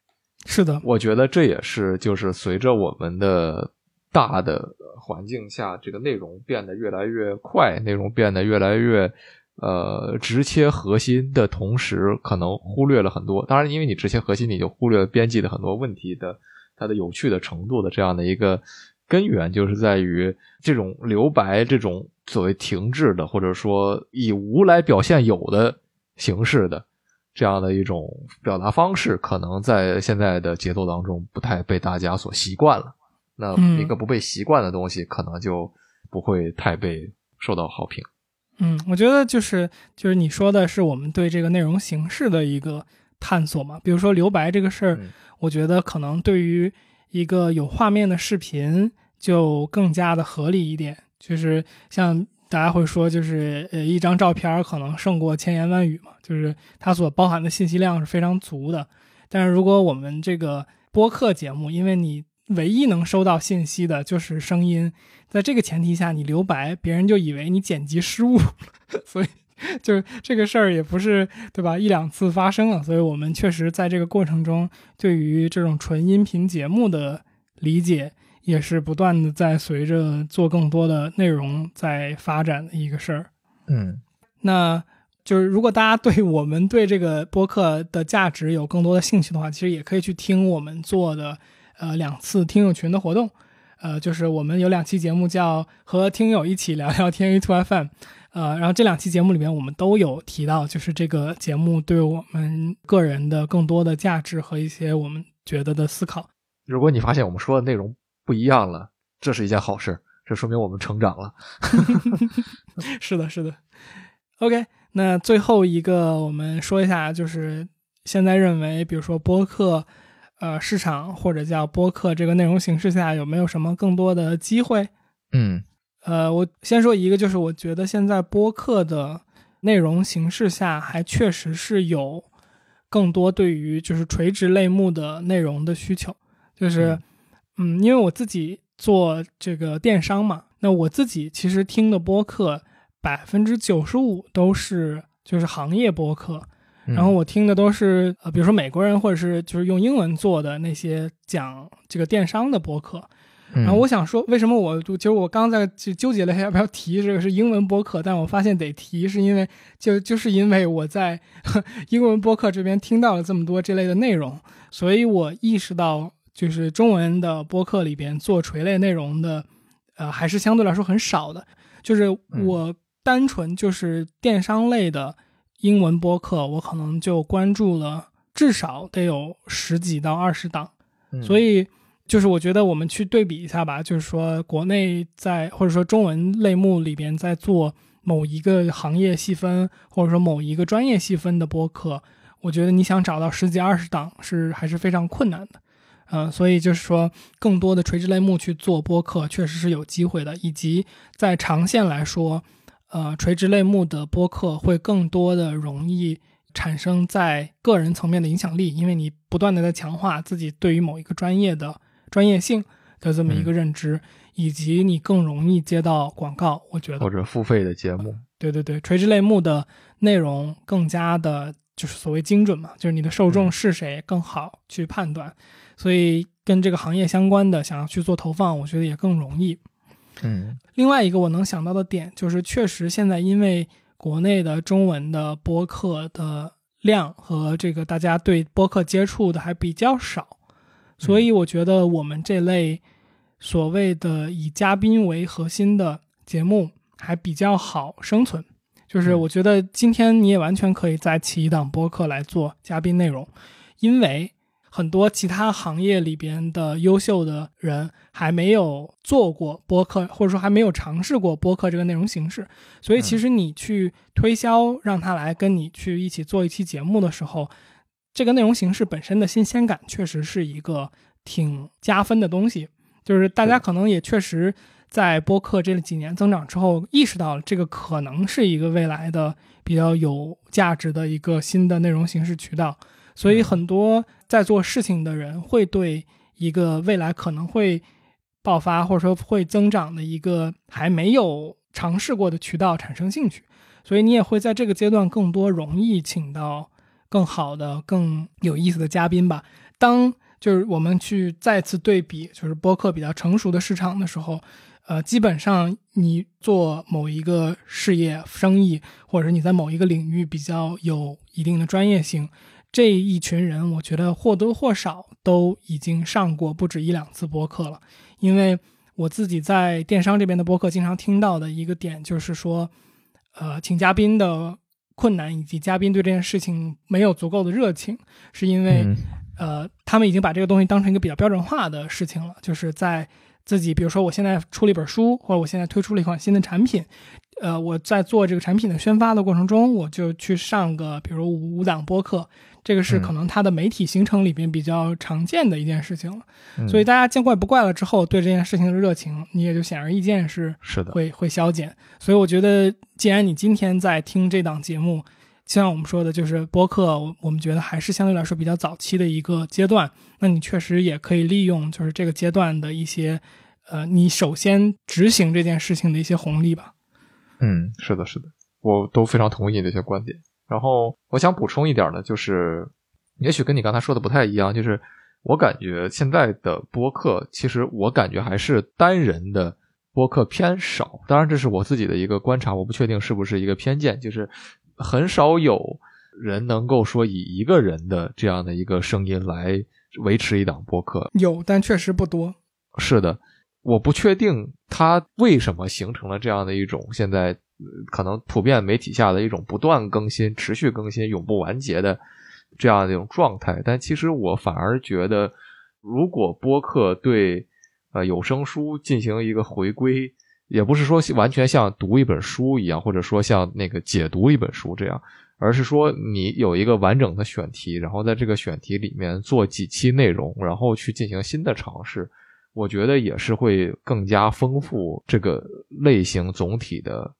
是的，我觉得这也是就是随着我们的大的。环境下，这个内容变得越来越快，内容变得越来越，呃，直切核心的同时，可能忽略了很多。当然，因为你直切核心，你就忽略了编辑的很多问题的它的有趣的程度的这样的一个根源，就是在于这种留白，这种所谓停滞的，或者说以无来表现有的形式的这样的一种表达方式，可能在现在的节奏当中不太被大家所习惯了。那一个不被习惯的东西，可能就不会太被受到好评。嗯，我觉得就是就是你说的是我们对这个内容形式的一个探索嘛。比如说留白这个事儿，我觉得可能对于一个有画面的视频就更加的合理一点。就是像大家会说，就是呃一张照片可能胜过千言万语嘛，就是它所包含的信息量是非常足的。但是如果我们这个播客节目，因为你唯一能收到信息的就是声音，在这个前提下，你留白，别人就以为你剪辑失误，所以就这个事儿也不是对吧？一两次发生了，所以我们确实在这个过程中，对于这种纯音频节目的理解，也是不断的在随着做更多的内容在发展的一个事儿。嗯，那就是如果大家对我们对这个播客的价值有更多的兴趣的话，其实也可以去听我们做的。呃，两次听友群的活动，呃，就是我们有两期节目叫和听友一起聊聊天 A Two FM，呃，然后这两期节目里面我们都有提到，就是这个节目对我们个人的更多的价值和一些我们觉得的思考。如果你发现我们说的内容不一样了，这是一件好事，这说明我们成长了。是的，是的。OK，那最后一个我们说一下，就是现在认为，比如说播客。呃，市场或者叫播客这个内容形式下有没有什么更多的机会？嗯，呃，我先说一个，就是我觉得现在播客的内容形式下还确实是有更多对于就是垂直类目的内容的需求。就是，嗯，因为我自己做这个电商嘛，那我自己其实听的播客百分之九十五都是就是行业播客。然后我听的都是呃，比如说美国人或者是就是用英文做的那些讲这个电商的播客，然后我想说，为什么我就其实我刚在纠结了一下要不要提这个是英文播客，但我发现得提，是因为就就是因为我在 英文播客这边听到了这么多这类的内容，所以我意识到就是中文的播客里边做垂类内容的，呃，还是相对来说很少的。就是我单纯就是电商类的英文播客，我可能就关注了至少得有十几到二十档，所以。就是我觉得我们去对比一下吧，就是说国内在或者说中文类目里边在做某一个行业细分或者说某一个专业细分的播客，我觉得你想找到十几二十档是还是非常困难的，嗯，所以就是说更多的垂直类目去做播客确实是有机会的，以及在长线来说，呃，垂直类目的播客会更多的容易产生在个人层面的影响力，因为你不断的在强化自己对于某一个专业的。专业性的这么一个认知，以及你更容易接到广告，我觉得或者付费的节目，对对对，垂直类目的内容更加的，就是所谓精准嘛，就是你的受众是谁更好去判断，所以跟这个行业相关的想要去做投放，我觉得也更容易。嗯，另外一个我能想到的点就是，确实现在因为国内的中文的播客的量和这个大家对播客接触的还比较少。所以我觉得我们这类所谓的以嘉宾为核心的节目还比较好生存。就是我觉得今天你也完全可以再起一档播客来做嘉宾内容，因为很多其他行业里边的优秀的人还没有做过播客，或者说还没有尝试过播客这个内容形式。所以其实你去推销让他来跟你去一起做一期节目的时候。这个内容形式本身的新鲜感确实是一个挺加分的东西，就是大家可能也确实在播客这几年增长之后，意识到了这个可能是一个未来的比较有价值的一个新的内容形式渠道，所以很多在做事情的人会对一个未来可能会爆发或者说会增长的一个还没有尝试过的渠道产生兴趣，所以你也会在这个阶段更多容易请到。更好的、更有意思的嘉宾吧。当就是我们去再次对比，就是播客比较成熟的市场的时候，呃，基本上你做某一个事业、生意，或者是你在某一个领域比较有一定的专业性，这一群人，我觉得或多或少都已经上过不止一两次播客了。因为我自己在电商这边的播客，经常听到的一个点就是说，呃，请嘉宾的。困难以及嘉宾对这件事情没有足够的热情，是因为，呃，他们已经把这个东西当成一个比较标准化的事情了。就是在自己，比如说我现在出了一本书，或者我现在推出了一款新的产品，呃，我在做这个产品的宣发的过程中，我就去上个，比如五档播客。这个是可能它的媒体行程里边比较常见的一件事情了，所以大家见怪不怪了之后，对这件事情的热情你也就显而易见是是的会会消减。所以我觉得，既然你今天在听这档节目，就像我们说的，就是播客，我们觉得还是相对来说比较早期的一个阶段，那你确实也可以利用就是这个阶段的一些，呃，你首先执行这件事情的一些红利吧。嗯，是的，是的，我都非常同意你这些观点。然后我想补充一点呢，就是也许跟你刚才说的不太一样，就是我感觉现在的播客，其实我感觉还是单人的播客偏少。当然，这是我自己的一个观察，我不确定是不是一个偏见，就是很少有人能够说以一个人的这样的一个声音来维持一档播客。有，但确实不多。是的，我不确定它为什么形成了这样的一种现在。可能普遍媒体下的一种不断更新、持续更新、永不完结的这样的一种状态，但其实我反而觉得，如果播客对呃有声书进行一个回归，也不是说完全像读一本书一样，或者说像那个解读一本书这样，而是说你有一个完整的选题，然后在这个选题里面做几期内容，然后去进行新的尝试，我觉得也是会更加丰富这个类型总体的。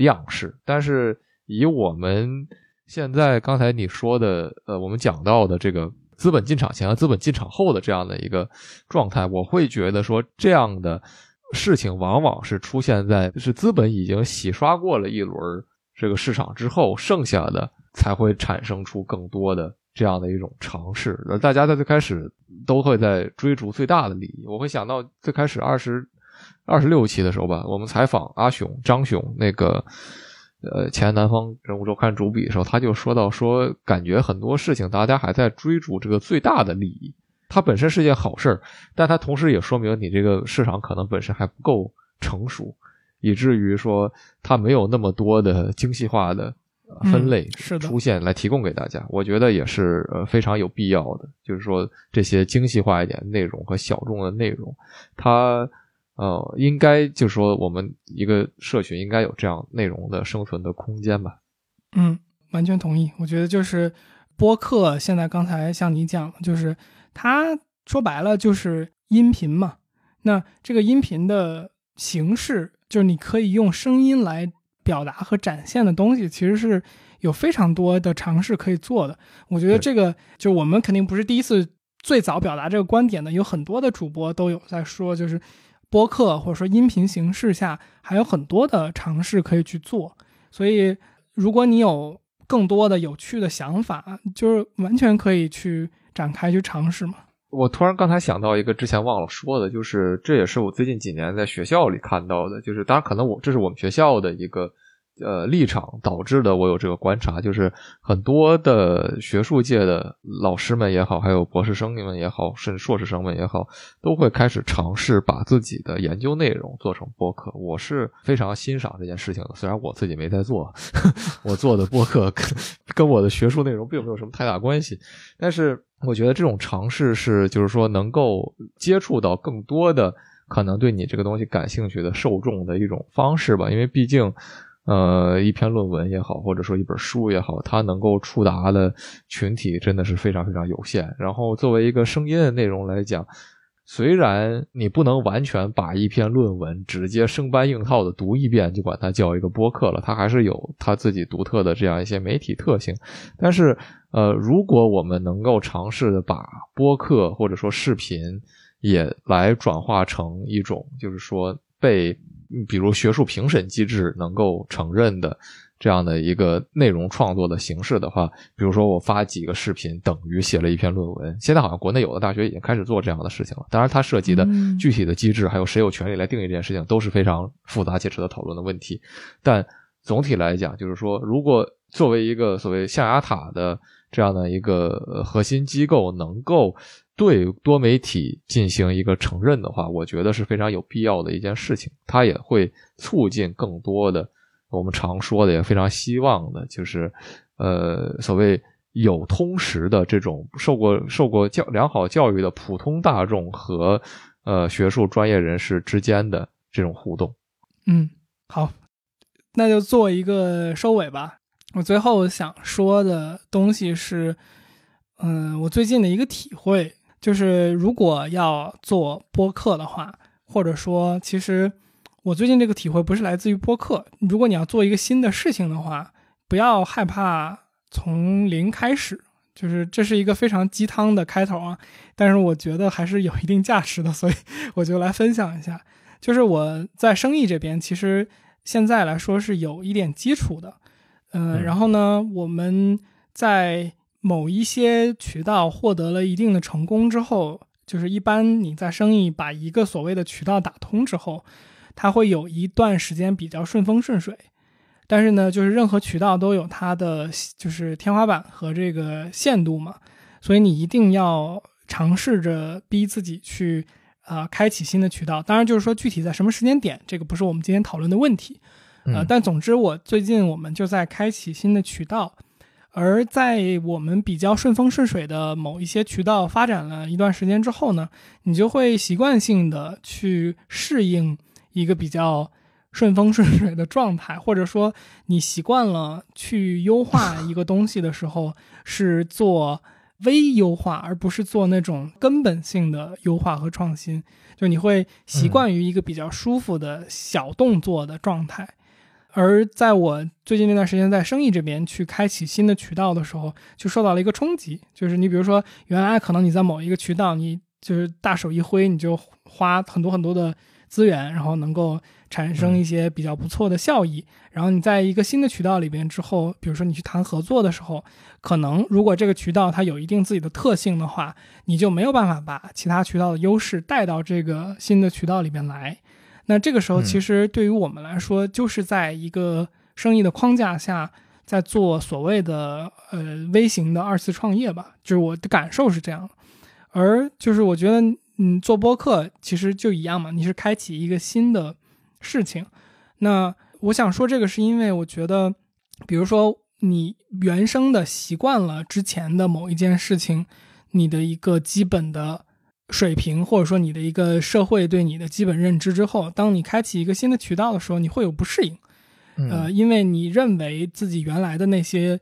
样式，但是以我们现在刚才你说的，呃，我们讲到的这个资本进场前和资本进场后的这样的一个状态，我会觉得说这样的事情往往是出现在是资本已经洗刷过了一轮这个市场之后，剩下的才会产生出更多的这样的一种尝试。那大家在最开始都会在追逐最大的利益。我会想到最开始二十二十六期的时候吧，我们采访阿雄张雄那个呃前南方人物周刊主笔的时候，他就说到说，感觉很多事情大家还在追逐这个最大的利益。它本身是件好事儿，但它同时也说明你这个市场可能本身还不够成熟，以至于说它没有那么多的精细化的分类是出现来提供给大家。我觉得也是呃非常有必要的，就是说这些精细化一点内容和小众的内容，它呃应该就是说我们一个社群应该有这样内容的生存的空间吧。嗯，完全同意。我觉得就是播客现在刚才像你讲的，就是。它说白了就是音频嘛，那这个音频的形式就是你可以用声音来表达和展现的东西，其实是有非常多的尝试可以做的。我觉得这个就我们肯定不是第一次最早表达这个观点的，有很多的主播都有在说，就是播客或者说音频形式下还有很多的尝试可以去做。所以如果你有更多的有趣的想法，就是完全可以去。展开去尝试吗？我突然刚才想到一个之前忘了说的，就是这也是我最近几年在学校里看到的，就是当然可能我这是我们学校的一个。呃，立场导致的，我有这个观察，就是很多的学术界的老师们也好，还有博士生们也好，甚至硕士生们也好，都会开始尝试把自己的研究内容做成播客。我是非常欣赏这件事情的，虽然我自己没在做，我做的播客跟跟我的学术内容并没有什么太大关系，但是我觉得这种尝试是，就是说能够接触到更多的可能对你这个东西感兴趣的受众的一种方式吧，因为毕竟。呃，一篇论文也好，或者说一本书也好，它能够触达的群体真的是非常非常有限。然后，作为一个声音的内容来讲，虽然你不能完全把一篇论文直接生搬硬套的读一遍就管它叫一个播客了，它还是有它自己独特的这样一些媒体特性。但是，呃，如果我们能够尝试的把播客或者说视频也来转化成一种，就是说被。比如学术评审机制能够承认的这样的一个内容创作的形式的话，比如说我发几个视频等于写了一篇论文。现在好像国内有的大学已经开始做这样的事情了。当然，它涉及的具体的机制，还有谁有权利来定义这件事情，都是非常复杂且值得讨论的问题。但总体来讲，就是说，如果作为一个所谓象牙塔的这样的一个核心机构，能够。对多媒体进行一个承认的话，我觉得是非常有必要的一件事情。它也会促进更多的我们常说的，也非常希望的，就是呃，所谓有通识的这种受过受过教良好教育的普通大众和呃学术专业人士之间的这种互动。嗯，好，那就做一个收尾吧。我最后想说的东西是，嗯，我最近的一个体会。就是如果要做播客的话，或者说，其实我最近这个体会不是来自于播客。如果你要做一个新的事情的话，不要害怕从零开始。就是这是一个非常鸡汤的开头啊，但是我觉得还是有一定价值的，所以 我就来分享一下。就是我在生意这边，其实现在来说是有一点基础的，嗯，然后呢，我们在。某一些渠道获得了一定的成功之后，就是一般你在生意把一个所谓的渠道打通之后，它会有一段时间比较顺风顺水。但是呢，就是任何渠道都有它的就是天花板和这个限度嘛，所以你一定要尝试着逼自己去啊开启新的渠道。当然，就是说具体在什么时间点，这个不是我们今天讨论的问题。呃，但总之，我最近我们就在开启新的渠道。而在我们比较顺风顺水的某一些渠道发展了一段时间之后呢，你就会习惯性的去适应一个比较顺风顺水的状态，或者说你习惯了去优化 一个东西的时候是做微优化，而不是做那种根本性的优化和创新，就你会习惯于一个比较舒服的小动作的状态。而在我最近那段时间在生意这边去开启新的渠道的时候，就受到了一个冲击。就是你比如说，原来可能你在某一个渠道，你就是大手一挥，你就花很多很多的资源，然后能够产生一些比较不错的效益。然后你在一个新的渠道里边之后，比如说你去谈合作的时候，可能如果这个渠道它有一定自己的特性的话，你就没有办法把其他渠道的优势带到这个新的渠道里边来。那这个时候，其实对于我们来说，就是在一个生意的框架下，在做所谓的呃微型的二次创业吧。就是我的感受是这样。而就是我觉得，嗯，做播客其实就一样嘛，你是开启一个新的事情。那我想说这个，是因为我觉得，比如说你原生的习惯了之前的某一件事情，你的一个基本的水平，或者说你的一个社会对你的基本认知之后，当你开启一个新的渠道的时候，你会有不适应。呃，因为你认为自己原来的那些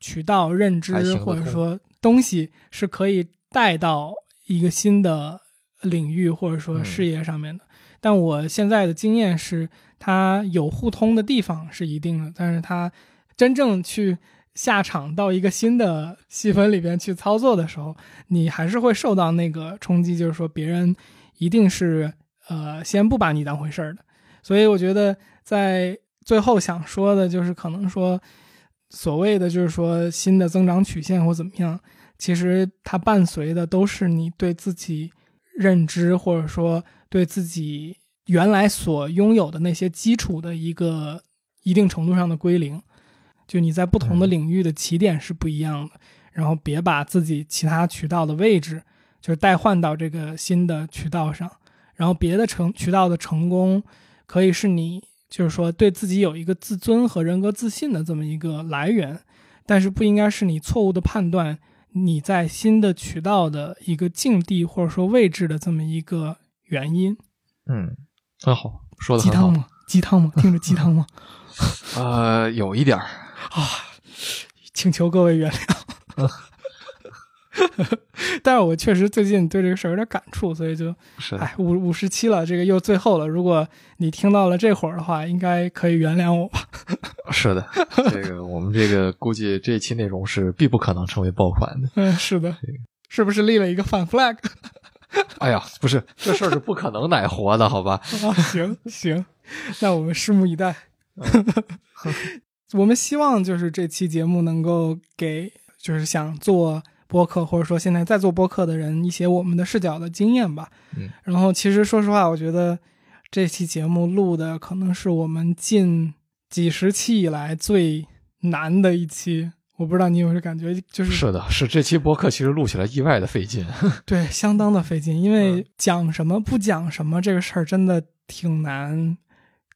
渠道认知或者说东西是可以。带到一个新的领域或者说事业上面的，但我现在的经验是，它有互通的地方是一定的，但是它真正去下场到一个新的细分里边去操作的时候，你还是会受到那个冲击，就是说别人一定是呃先不把你当回事儿的，所以我觉得在最后想说的就是，可能说所谓的就是说新的增长曲线或怎么样。其实它伴随的都是你对自己认知，或者说对自己原来所拥有的那些基础的一个一定程度上的归零。就你在不同的领域的起点是不一样的，然后别把自己其他渠道的位置就是代换到这个新的渠道上，然后别的成渠道的成功可以是你就是说对自己有一个自尊和人格自信的这么一个来源，但是不应该是你错误的判断。你在新的渠道的一个境地或者说位置的这么一个原因，嗯，很好，说的鸡汤吗？鸡汤吗？听着鸡汤吗？呃，有一点儿啊，请求各位原谅。但是我确实最近对这个事儿有点感触，所以就，哎，五五十七了，这个又最后了。如果你听到了这会儿的话，应该可以原谅我吧？是的，这个我们这个估计这期内容是必不可能成为爆款的。嗯，是的，是不是立了一个反 flag？哎呀，不是，这事儿是不可能奶活的，好吧？啊，行行，那我们拭目以待。我们希望就是这期节目能够给，就是想做。播客，或者说现在在做播客的人，一些我们的视角的经验吧。嗯，然后其实说实话，我觉得这期节目录的可能是我们近几十期以来最难的一期。我不知道你有没有感觉，就是是的，是这期播客其实录起来意外的费劲。对，相当的费劲，因为讲什么不讲什么这个事儿真的挺难，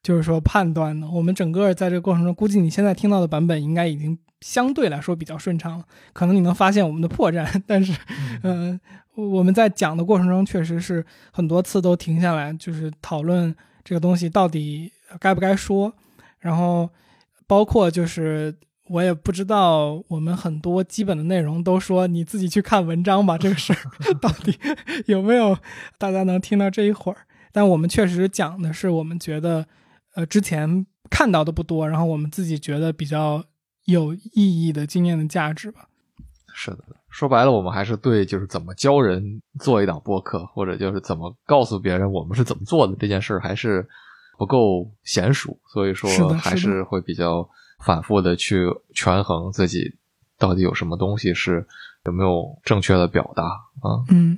就是说判断的。我们整个在这个过程中，估计你现在听到的版本应该已经。相对来说比较顺畅了，可能你能发现我们的破绽，但是，嗯，我们在讲的过程中确实是很多次都停下来，就是讨论这个东西到底该不该说，然后包括就是我也不知道我们很多基本的内容都说你自己去看文章吧，这个事儿 到底 有没有大家能听到这一会儿？但我们确实讲的是我们觉得，呃，之前看到的不多，然后我们自己觉得比较。有意义的经验的价值吧。是的，说白了，我们还是对就是怎么教人做一档播客，或者就是怎么告诉别人我们是怎么做的这件事儿，还是不够娴熟，所以说还是会比较反复的去权衡自己到底有什么东西是有没有正确的表达啊。嗯，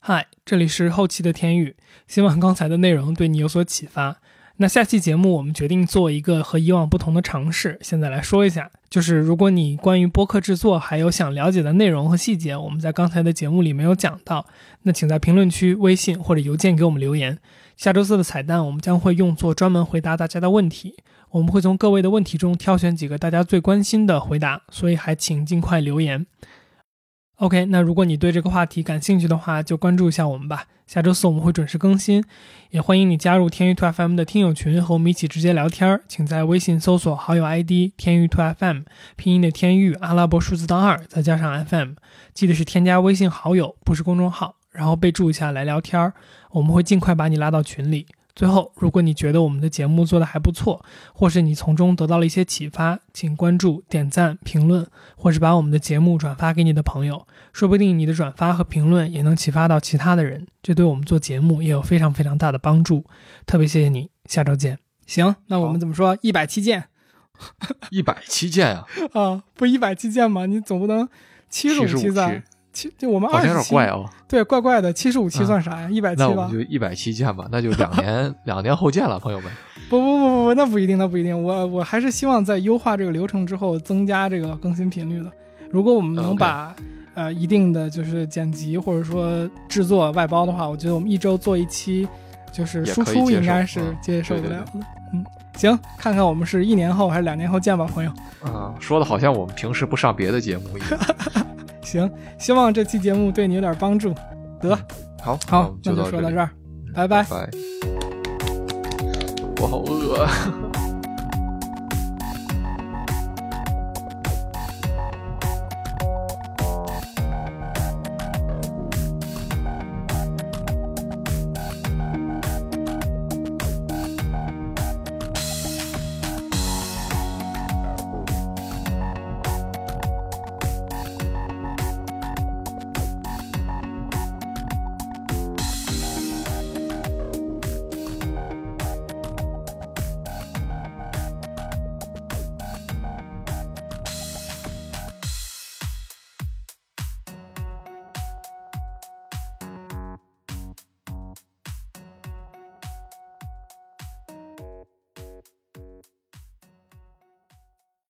嗨，这里是后期的天宇，希望刚才的内容对你有所启发。那下期节目我们决定做一个和以往不同的尝试，现在来说一下，就是如果你关于播客制作还有想了解的内容和细节，我们在刚才的节目里没有讲到，那请在评论区、微信或者邮件给我们留言。下周四的彩蛋我们将会用作专门回答大家的问题，我们会从各位的问题中挑选几个大家最关心的回答，所以还请尽快留言。OK，那如果你对这个话题感兴趣的话，就关注一下我们吧。下周四我们会准时更新，也欢迎你加入天域 to FM 的听友群，和我们一起直接聊天。请在微信搜索好友 ID 天域 to FM，拼音的天域，阿拉伯数字当二，再加上 FM，记得是添加微信好友，不是公众号，然后备注一下来聊天，我们会尽快把你拉到群里。最后，如果你觉得我们的节目做得还不错，或是你从中得到了一些启发，请关注、点赞、评论，或是把我们的节目转发给你的朋友，说不定你的转发和评论也能启发到其他的人，这对我们做节目也有非常非常大的帮助。特别谢谢你，下周见。行，那我们怎么说？一百期见。一百期见啊！啊，不一百期见吗？你总不能七十五期在。七就我们二十期，有点怪哦。对，怪怪的。七十五期算啥呀？一百期吧。那我们就一百期见吧。那就两年，两年后见了，朋友们。不不不不不，那不一定，那不一定。我我还是希望在优化这个流程之后，增加这个更新频率的。如果我们能把呃一定的就是剪辑或者说制作外包的话，我觉得我们一周做一期，就是输出应该是接受得了的。嗯，行，看看我们是一年后还是两年后见吧，朋友。啊，说的好像我们平时不上别的节目一样。行，希望这期节目对你有点帮助。得，好，好，那就说到这儿，拜拜。我好饿。